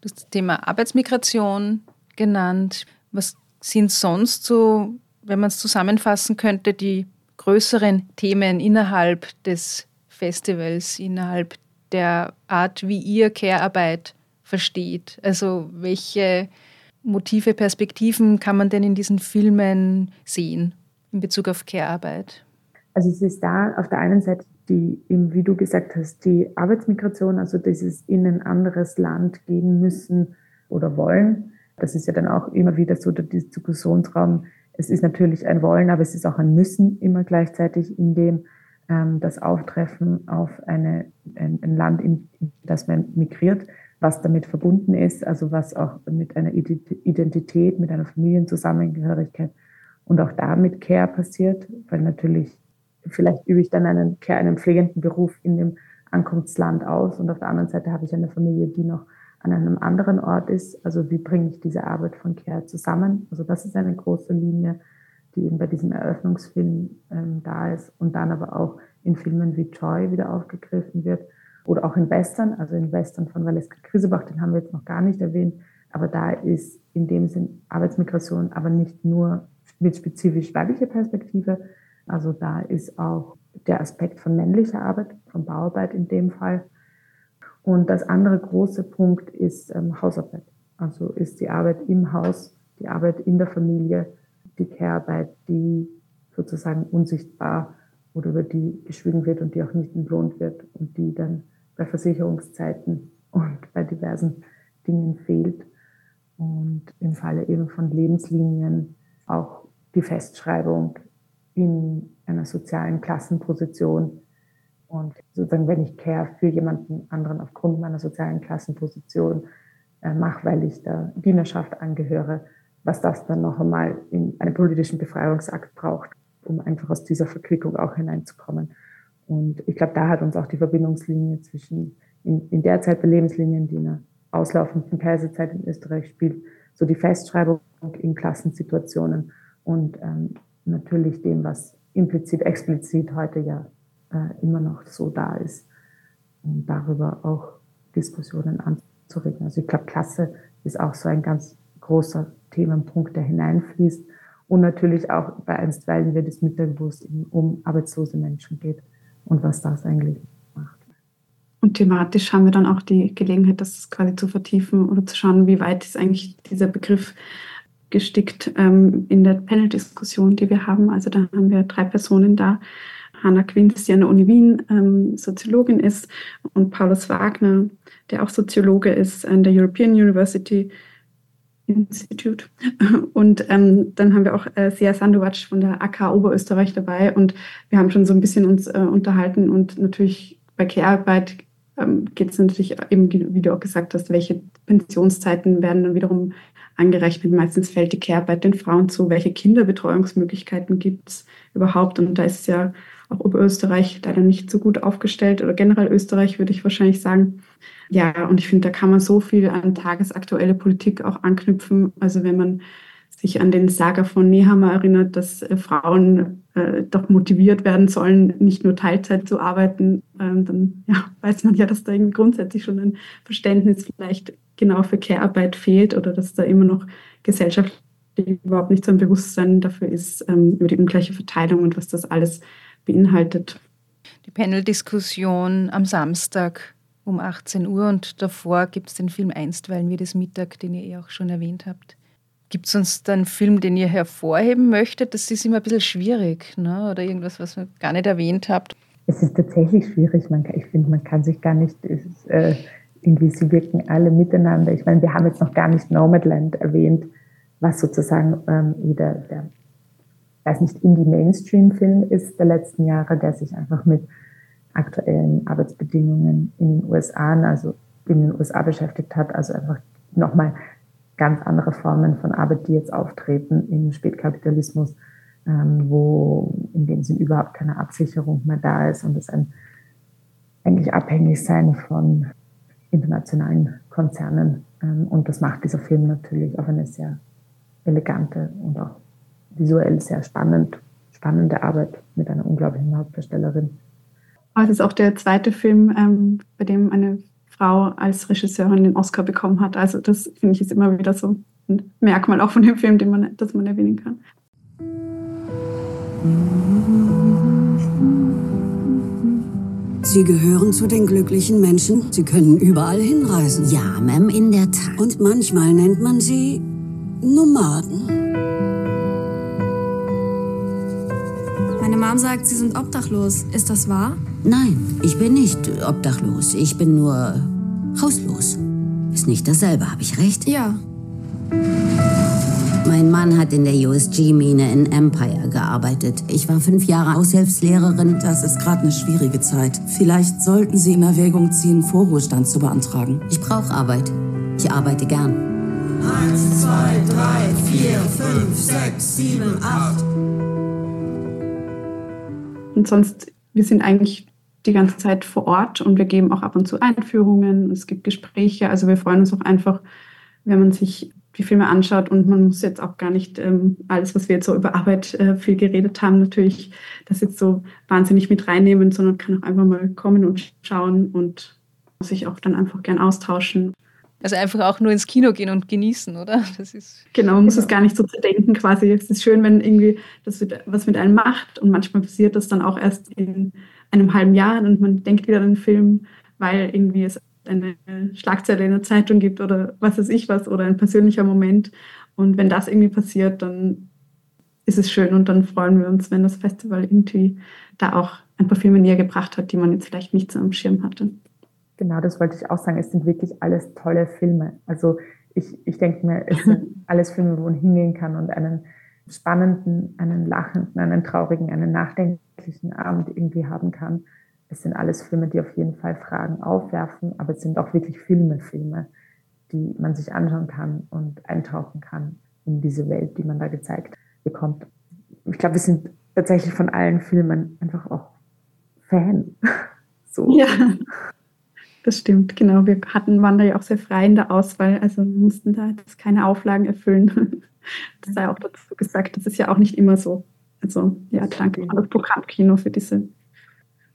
Das Thema Arbeitsmigration genannt. Was sind sonst so, wenn man es zusammenfassen könnte, die größeren Themen innerhalb des Festivals, innerhalb der Art, wie ihr Care-Arbeit versteht? Also welche Motive, Perspektiven kann man denn in diesen Filmen sehen in Bezug auf Care-Arbeit? Also es ist da auf der einen Seite die, wie du gesagt hast, die Arbeitsmigration, also dieses in ein anderes Land gehen müssen oder wollen. Das ist ja dann auch immer wieder so der Diskussionsraum. Es ist natürlich ein Wollen, aber es ist auch ein Müssen immer gleichzeitig, in dem ähm, das Auftreffen auf eine, ein, ein Land, in das man migriert, was damit verbunden ist, also was auch mit einer Identität, mit einer Familienzusammengehörigkeit und auch damit Care passiert, weil natürlich vielleicht übe ich dann einen Care, einen pflegenden Beruf in dem Ankunftsland aus und auf der anderen Seite habe ich eine Familie, die noch an einem anderen Ort ist. Also wie bringe ich diese Arbeit von Care zusammen? Also das ist eine große Linie, die eben bei diesem Eröffnungsfilm ähm, da ist und dann aber auch in Filmen wie Joy wieder aufgegriffen wird oder auch in Western, also in Western von Valeska Krisebach, den haben wir jetzt noch gar nicht erwähnt, aber da ist in dem Sinn Arbeitsmigration aber nicht nur mit spezifisch weiblicher Perspektive, also da ist auch der Aspekt von männlicher Arbeit, von Bauarbeit in dem Fall. Und das andere große Punkt ist ähm, Hausarbeit. Also ist die Arbeit im Haus, die Arbeit in der Familie, die Care-Arbeit, die sozusagen unsichtbar oder über die geschwiegen wird und die auch nicht entlohnt wird und die dann bei Versicherungszeiten und bei diversen Dingen fehlt. Und im Falle eben von Lebenslinien auch die Festschreibung in einer sozialen Klassenposition. Und sozusagen, wenn ich Care für jemanden anderen aufgrund meiner sozialen Klassenposition äh, mache, weil ich der Dienerschaft angehöre, was das dann noch einmal in einen politischen Befreiungsakt braucht, um einfach aus dieser Verquickung auch hineinzukommen. Und ich glaube, da hat uns auch die Verbindungslinie zwischen in, in der Zeit bei Lebenslinien, die in der auslaufenden Kaiserzeit in Österreich spielt, so die Festschreibung in Klassensituationen und ähm, natürlich dem, was implizit, explizit heute ja äh, immer noch so da ist, um darüber auch Diskussionen anzuregen. Also ich glaube, Klasse ist auch so ein ganz großer Themenpunkt, der hineinfließt und natürlich auch bei einstweilen wird es mittelbewusst um arbeitslose Menschen geht und was das eigentlich macht. Und thematisch haben wir dann auch die Gelegenheit, das quasi zu vertiefen oder zu schauen, wie weit ist eigentlich dieser Begriff gestickt ähm, in der Panel-Diskussion, die wir haben. Also da haben wir drei Personen da. Hanna Quinz, die an der Uni Wien ähm, Soziologin ist und Paulus Wagner, der auch Soziologe ist an der European University Institute. Und ähm, dann haben wir auch äh, Sia Sandovac von der AK Oberösterreich dabei und wir haben schon so ein bisschen uns äh, unterhalten und natürlich bei Care-Arbeit ähm, geht es natürlich eben, wie du auch gesagt hast, welche Pensionszeiten werden dann wiederum angerechnet. Meistens fällt die Care-Arbeit den Frauen zu. Welche Kinderbetreuungsmöglichkeiten gibt es überhaupt? Und da ist ja auch Oberösterreich leider nicht so gut aufgestellt oder generell Österreich würde ich wahrscheinlich sagen. Ja, und ich finde, da kann man so viel an tagesaktuelle Politik auch anknüpfen. Also wenn man sich an den Saga von Nehammer erinnert, dass äh, Frauen äh, doch motiviert werden sollen, nicht nur Teilzeit zu arbeiten, ähm, dann ja, weiß man ja, dass da grundsätzlich schon ein Verständnis vielleicht genau für Care-Arbeit fehlt oder dass da immer noch gesellschaftlich überhaupt nicht so ein Bewusstsein dafür ist, ähm, über die ungleiche Verteilung und was das alles beinhaltet. Die Panel-Diskussion am Samstag um 18 Uhr und davor gibt es den Film Einstweilen wie das Mittag, den ihr eh auch schon erwähnt habt. Gibt es uns dann einen Film, den ihr hervorheben möchtet? Das ist immer ein bisschen schwierig, ne? oder irgendwas, was ihr gar nicht erwähnt habt. Es ist tatsächlich schwierig. Man, ich finde, man kann sich gar nicht, ist, äh, irgendwie, sie wirken alle miteinander. Ich meine, wir haben jetzt noch gar nicht Nomadland erwähnt, was sozusagen ähm, wieder der, weiß nicht, Indie-Mainstream-Film ist der letzten Jahre, der sich einfach mit aktuellen Arbeitsbedingungen in den USA, also in den USA beschäftigt hat, also einfach nochmal ganz andere Formen von Arbeit, die jetzt auftreten im Spätkapitalismus, ähm, wo in dem Sinn überhaupt keine Absicherung mehr da ist und es ein eigentlich abhängig sein von internationalen Konzernen. Ähm, und das macht dieser Film natürlich auf eine sehr elegante und auch visuell sehr spannend, spannende Arbeit mit einer unglaublichen Hauptdarstellerin. Es ist auch der zweite Film, ähm, bei dem eine Frau als Regisseurin den Oscar bekommen hat. Also das finde ich ist immer wieder so ein Merkmal auch von dem Film, den man, das man erwähnen kann. Sie gehören zu den glücklichen Menschen. Sie können überall hinreisen. Ja, Ma'am, in der Tat. Und manchmal nennt man sie Nomaden. Meine Mom sagt, Sie sind obdachlos. Ist das wahr? Nein, ich bin nicht obdachlos. Ich bin nur hauslos. Ist nicht dasselbe, habe ich recht? Ja. Mein Mann hat in der USG-Mine in Empire gearbeitet. Ich war fünf Jahre Aushilfslehrerin. Das ist gerade eine schwierige Zeit. Vielleicht sollten Sie in Erwägung ziehen, Vorruhestand zu beantragen. Ich brauche Arbeit. Ich arbeite gern. Eins, zwei, drei, vier, fünf, sechs, sieben, acht. Und sonst, wir sind eigentlich die ganze Zeit vor Ort und wir geben auch ab und zu Einführungen. Es gibt Gespräche. Also wir freuen uns auch einfach, wenn man sich die Filme anschaut und man muss jetzt auch gar nicht ähm, alles, was wir jetzt so über Arbeit äh, viel geredet haben, natürlich das jetzt so wahnsinnig mit reinnehmen, sondern kann auch einfach mal kommen und schauen und sich auch dann einfach gern austauschen. Also einfach auch nur ins Kino gehen und genießen, oder? Das ist genau, man muss genau. es gar nicht so zerdenken quasi. Es ist schön, wenn irgendwie das was mit einem macht und manchmal passiert das dann auch erst in einem halben Jahr und man denkt wieder an den Film, weil irgendwie es eine Schlagzeile in der Zeitung gibt oder was weiß ich was oder ein persönlicher Moment. Und wenn das irgendwie passiert, dann ist es schön und dann freuen wir uns, wenn das Festival irgendwie da auch ein paar Filme näher gebracht hat, die man jetzt vielleicht nicht so am Schirm hatte. Genau, das wollte ich auch sagen. Es sind wirklich alles tolle Filme. Also ich, ich denke mir, es sind alles Filme, wo man hingehen kann und einen spannenden, einen lachenden, einen traurigen, einen nachdenklichen Abend irgendwie haben kann. Es sind alles Filme, die auf jeden Fall Fragen aufwerfen, aber es sind auch wirklich Filme, Filme, die man sich anschauen kann und eintauchen kann in diese Welt, die man da gezeigt bekommt. Ich glaube, wir sind tatsächlich von allen Filmen einfach auch Fan. So. Ja, das stimmt, genau. Wir hatten, waren da ja auch sehr frei in der Auswahl, also mussten da jetzt keine Auflagen erfüllen. Das sei auch dazu gesagt, das ist ja auch nicht immer so. Also ja, danke an das Programmkino für diese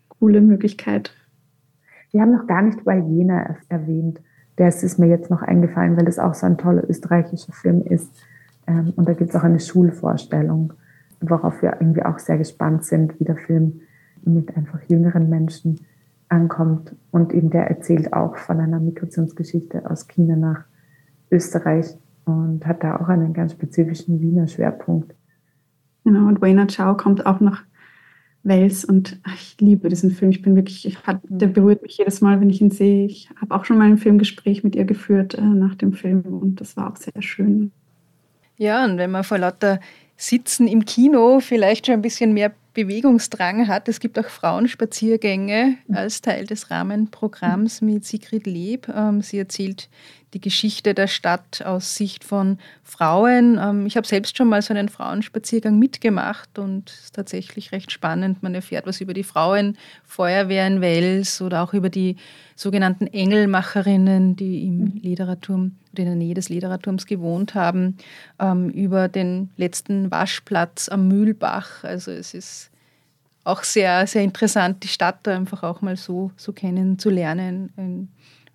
coole Möglichkeit. Wir haben noch gar nicht Jena erwähnt. Das ist mir jetzt noch eingefallen, weil es auch so ein toller österreichischer Film ist. Ähm, und da gibt es auch eine Schulvorstellung, worauf wir irgendwie auch sehr gespannt sind, wie der Film mit einfach jüngeren Menschen ankommt. Und eben der erzählt auch von einer Migrationsgeschichte aus China nach Österreich und hat da auch einen ganz spezifischen Wiener Schwerpunkt. Genau, und Wayner Chow kommt auch nach Wels und ach, ich liebe diesen Film. Ich bin wirklich, ich hat, der berührt mich jedes Mal, wenn ich ihn sehe. Ich habe auch schon mal ein Filmgespräch mit ihr geführt äh, nach dem Film und das war auch sehr schön. Ja, und wenn man vor lauter Sitzen im Kino vielleicht schon ein bisschen mehr Bewegungsdrang hat. Es gibt auch Frauenspaziergänge als Teil des Rahmenprogramms mit Sigrid Leb. Ähm, sie erzählt die Geschichte der Stadt aus Sicht von Frauen. Ähm, ich habe selbst schon mal so einen Frauenspaziergang mitgemacht und es ist tatsächlich recht spannend. Man erfährt was über die Frauenfeuerwehr in Wels oder auch über die sogenannten Engelmacherinnen, die im mhm. Ledererturm oder in der Nähe des Ledererturms gewohnt haben, ähm, über den letzten Waschplatz am Mühlbach. Also es ist auch sehr, sehr interessant, die Stadt da einfach auch mal so, so kennenzulernen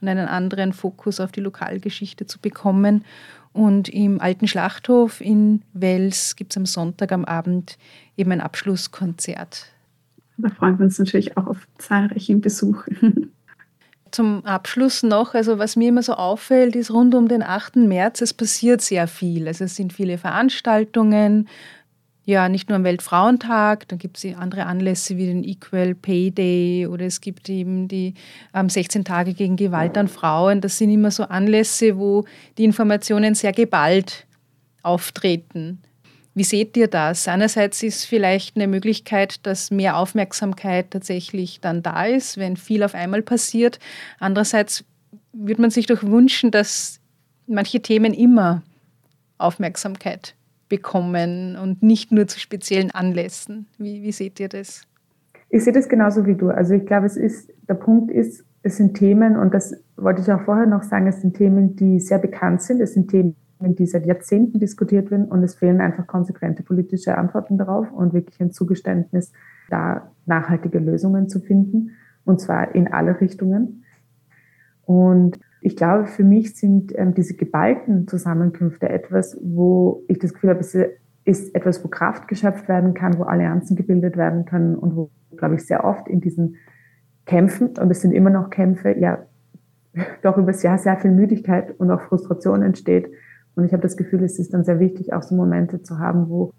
und einen anderen Fokus auf die Lokalgeschichte zu bekommen. Und im alten Schlachthof in Wels gibt es am Sonntag am Abend eben ein Abschlusskonzert. Da freuen wir uns natürlich auch auf zahlreichen Besuch. Zum Abschluss noch, also was mir immer so auffällt, ist rund um den 8. März, es passiert sehr viel. Also es sind viele Veranstaltungen, ja, nicht nur am Weltfrauentag, dann gibt es andere Anlässe wie den Equal Pay Day oder es gibt eben die ähm, 16 Tage gegen Gewalt an Frauen. Das sind immer so Anlässe, wo die Informationen sehr geballt auftreten. Wie seht ihr das? Einerseits ist vielleicht eine Möglichkeit, dass mehr Aufmerksamkeit tatsächlich dann da ist, wenn viel auf einmal passiert. Andererseits würde man sich doch wünschen, dass manche Themen immer Aufmerksamkeit bekommen und nicht nur zu speziellen Anlässen. Wie, wie seht ihr das? Ich sehe das genauso wie du. Also ich glaube, es ist, der Punkt ist, es sind Themen, und das wollte ich auch vorher noch sagen, es sind Themen, die sehr bekannt sind. Es sind Themen, die seit Jahrzehnten diskutiert werden und es fehlen einfach konsequente politische Antworten darauf und wirklich ein Zugeständnis, da nachhaltige Lösungen zu finden, und zwar in alle Richtungen. Und ich glaube, für mich sind ähm, diese geballten Zusammenkünfte etwas, wo ich das Gefühl habe, es ist etwas, wo Kraft geschöpft werden kann, wo Allianzen gebildet werden können und wo, glaube ich, sehr oft in diesen Kämpfen, und es sind immer noch Kämpfe, ja, doch über das Jahr sehr viel Müdigkeit und auch Frustration entsteht. Und ich habe das Gefühl, es ist dann sehr wichtig, auch so Momente zu haben, wo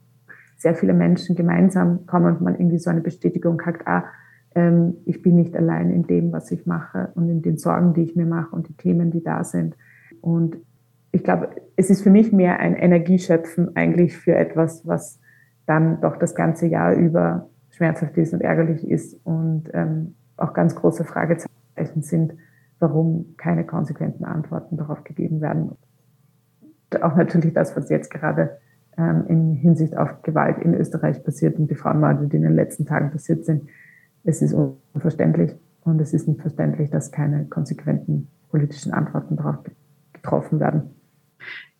sehr viele Menschen gemeinsam kommen und man irgendwie so eine Bestätigung hat, ah, ähm, ich bin nicht allein in dem, was ich mache und in den Sorgen, die ich mir mache und die Themen, die da sind. Und ich glaube, es ist für mich mehr ein Energieschöpfen eigentlich für etwas, was dann doch das ganze Jahr über schmerzhaft ist und ärgerlich ist und ähm, auch ganz große Fragezeichen sind, warum keine konsequenten Antworten darauf gegeben werden. Und auch natürlich das, was jetzt gerade ähm, in Hinsicht auf Gewalt in Österreich passiert und die Frauenmorde, die in den letzten Tagen passiert sind, es ist unverständlich und es ist nicht verständlich, dass keine konsequenten politischen Antworten darauf getroffen werden.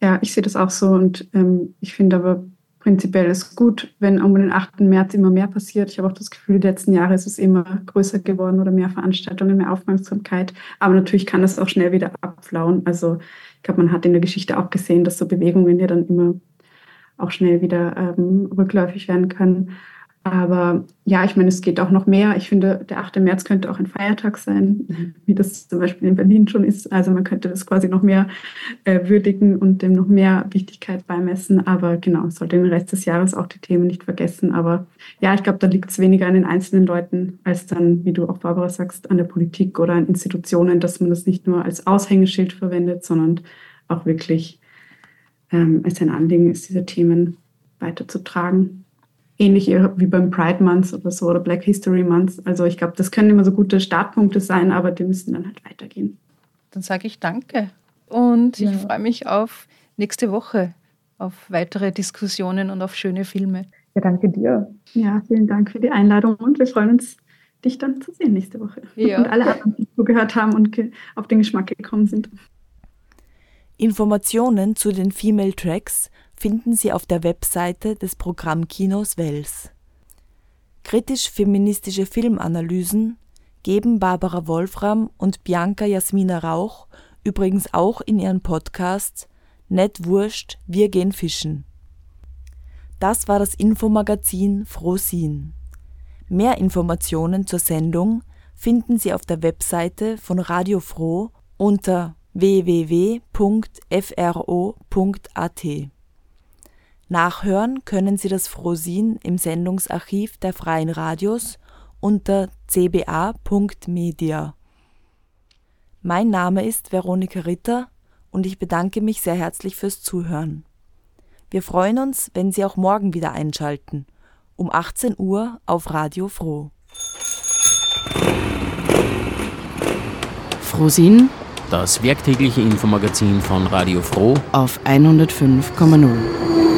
Ja, ich sehe das auch so und ähm, ich finde aber prinzipiell ist gut, wenn um den 8. März immer mehr passiert. Ich habe auch das Gefühl, die letzten Jahre ist es immer größer geworden oder mehr Veranstaltungen, mehr Aufmerksamkeit. Aber natürlich kann das auch schnell wieder abflauen. Also ich glaube, man hat in der Geschichte auch gesehen, dass so Bewegungen ja dann immer auch schnell wieder ähm, rückläufig werden können. Aber ja, ich meine, es geht auch noch mehr. Ich finde, der 8. März könnte auch ein Feiertag sein, wie das zum Beispiel in Berlin schon ist. Also man könnte das quasi noch mehr äh, würdigen und dem noch mehr Wichtigkeit beimessen. Aber genau, sollte den Rest des Jahres auch die Themen nicht vergessen. Aber ja, ich glaube, da liegt es weniger an den einzelnen Leuten, als dann, wie du auch Barbara sagst, an der Politik oder an Institutionen, dass man das nicht nur als Aushängeschild verwendet, sondern auch wirklich ähm, als ein Anliegen ist, diese Themen weiterzutragen ähnlich wie beim Pride Month oder so oder Black History Month. Also ich glaube, das können immer so gute Startpunkte sein, aber die müssen dann halt weitergehen. Dann sage ich danke und ja. ich freue mich auf nächste Woche, auf weitere Diskussionen und auf schöne Filme. Ja, danke dir. Ja, vielen Dank für die Einladung und wir freuen uns, dich dann zu sehen nächste Woche. Ja. Und alle anderen, die zugehört haben und auf den Geschmack gekommen sind. Informationen zu den Female Tracks finden Sie auf der Webseite des Programmkinos Wels. Kritisch-feministische Filmanalysen geben Barbara Wolfram und Bianca Jasmina Rauch übrigens auch in ihren Podcasts Nett Wurscht, wir gehen fischen. Das war das Infomagazin Frohsinn. Mehr Informationen zur Sendung finden Sie auf der Webseite von Radio Froh unter www.fro.at. Nachhören können Sie das Frosin im Sendungsarchiv der Freien Radios unter cba.media. Mein Name ist Veronika Ritter und ich bedanke mich sehr herzlich fürs Zuhören. Wir freuen uns, wenn Sie auch morgen wieder einschalten um 18 Uhr auf Radio Froh. Frohsinn, das werktägliche Infomagazin von Radio Froh auf 105,0.